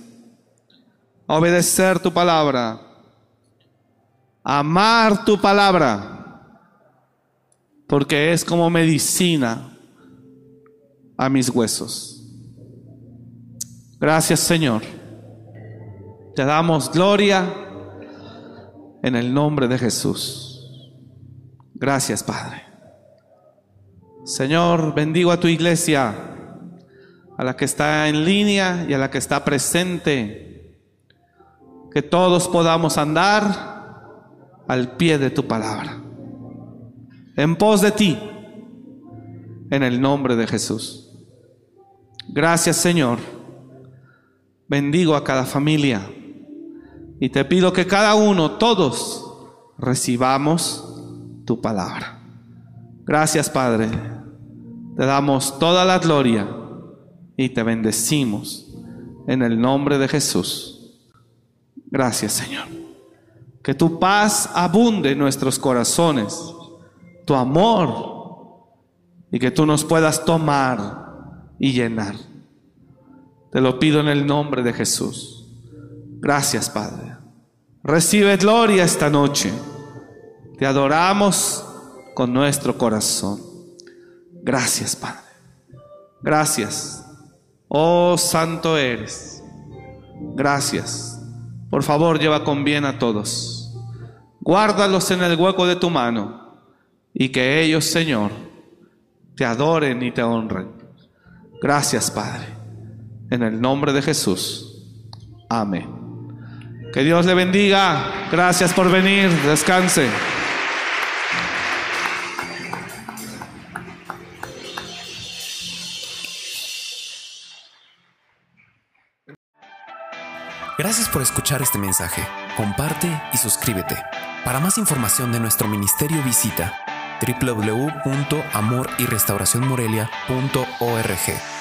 A obedecer tu palabra. Amar tu palabra. Porque es como medicina a mis huesos. Gracias, Señor. Te damos gloria en el nombre de Jesús. Gracias, Padre. Señor, bendigo a tu iglesia, a la que está en línea y a la que está presente. Que todos podamos andar al pie de tu palabra. En pos de ti, en el nombre de Jesús. Gracias, Señor. Bendigo a cada familia y te pido que cada uno, todos, recibamos tu palabra. Gracias, Padre. Te damos toda la gloria y te bendecimos en el nombre de Jesús. Gracias, Señor. Que tu paz abunde en nuestros corazones, tu amor, y que tú nos puedas tomar y llenar. Te lo pido en el nombre de Jesús. Gracias, Padre. Recibe gloria esta noche. Te adoramos con nuestro corazón. Gracias, Padre. Gracias. Oh, santo eres. Gracias. Por favor, lleva con bien a todos. Guárdalos en el hueco de tu mano y que ellos, Señor, te adoren y te honren. Gracias, Padre. En el nombre de Jesús. Amén. Que Dios le bendiga. Gracias por venir. Descanse. Gracias por escuchar este mensaje. Comparte y suscríbete. Para más información de nuestro ministerio visita www.amoryrestauracionmorelia.org.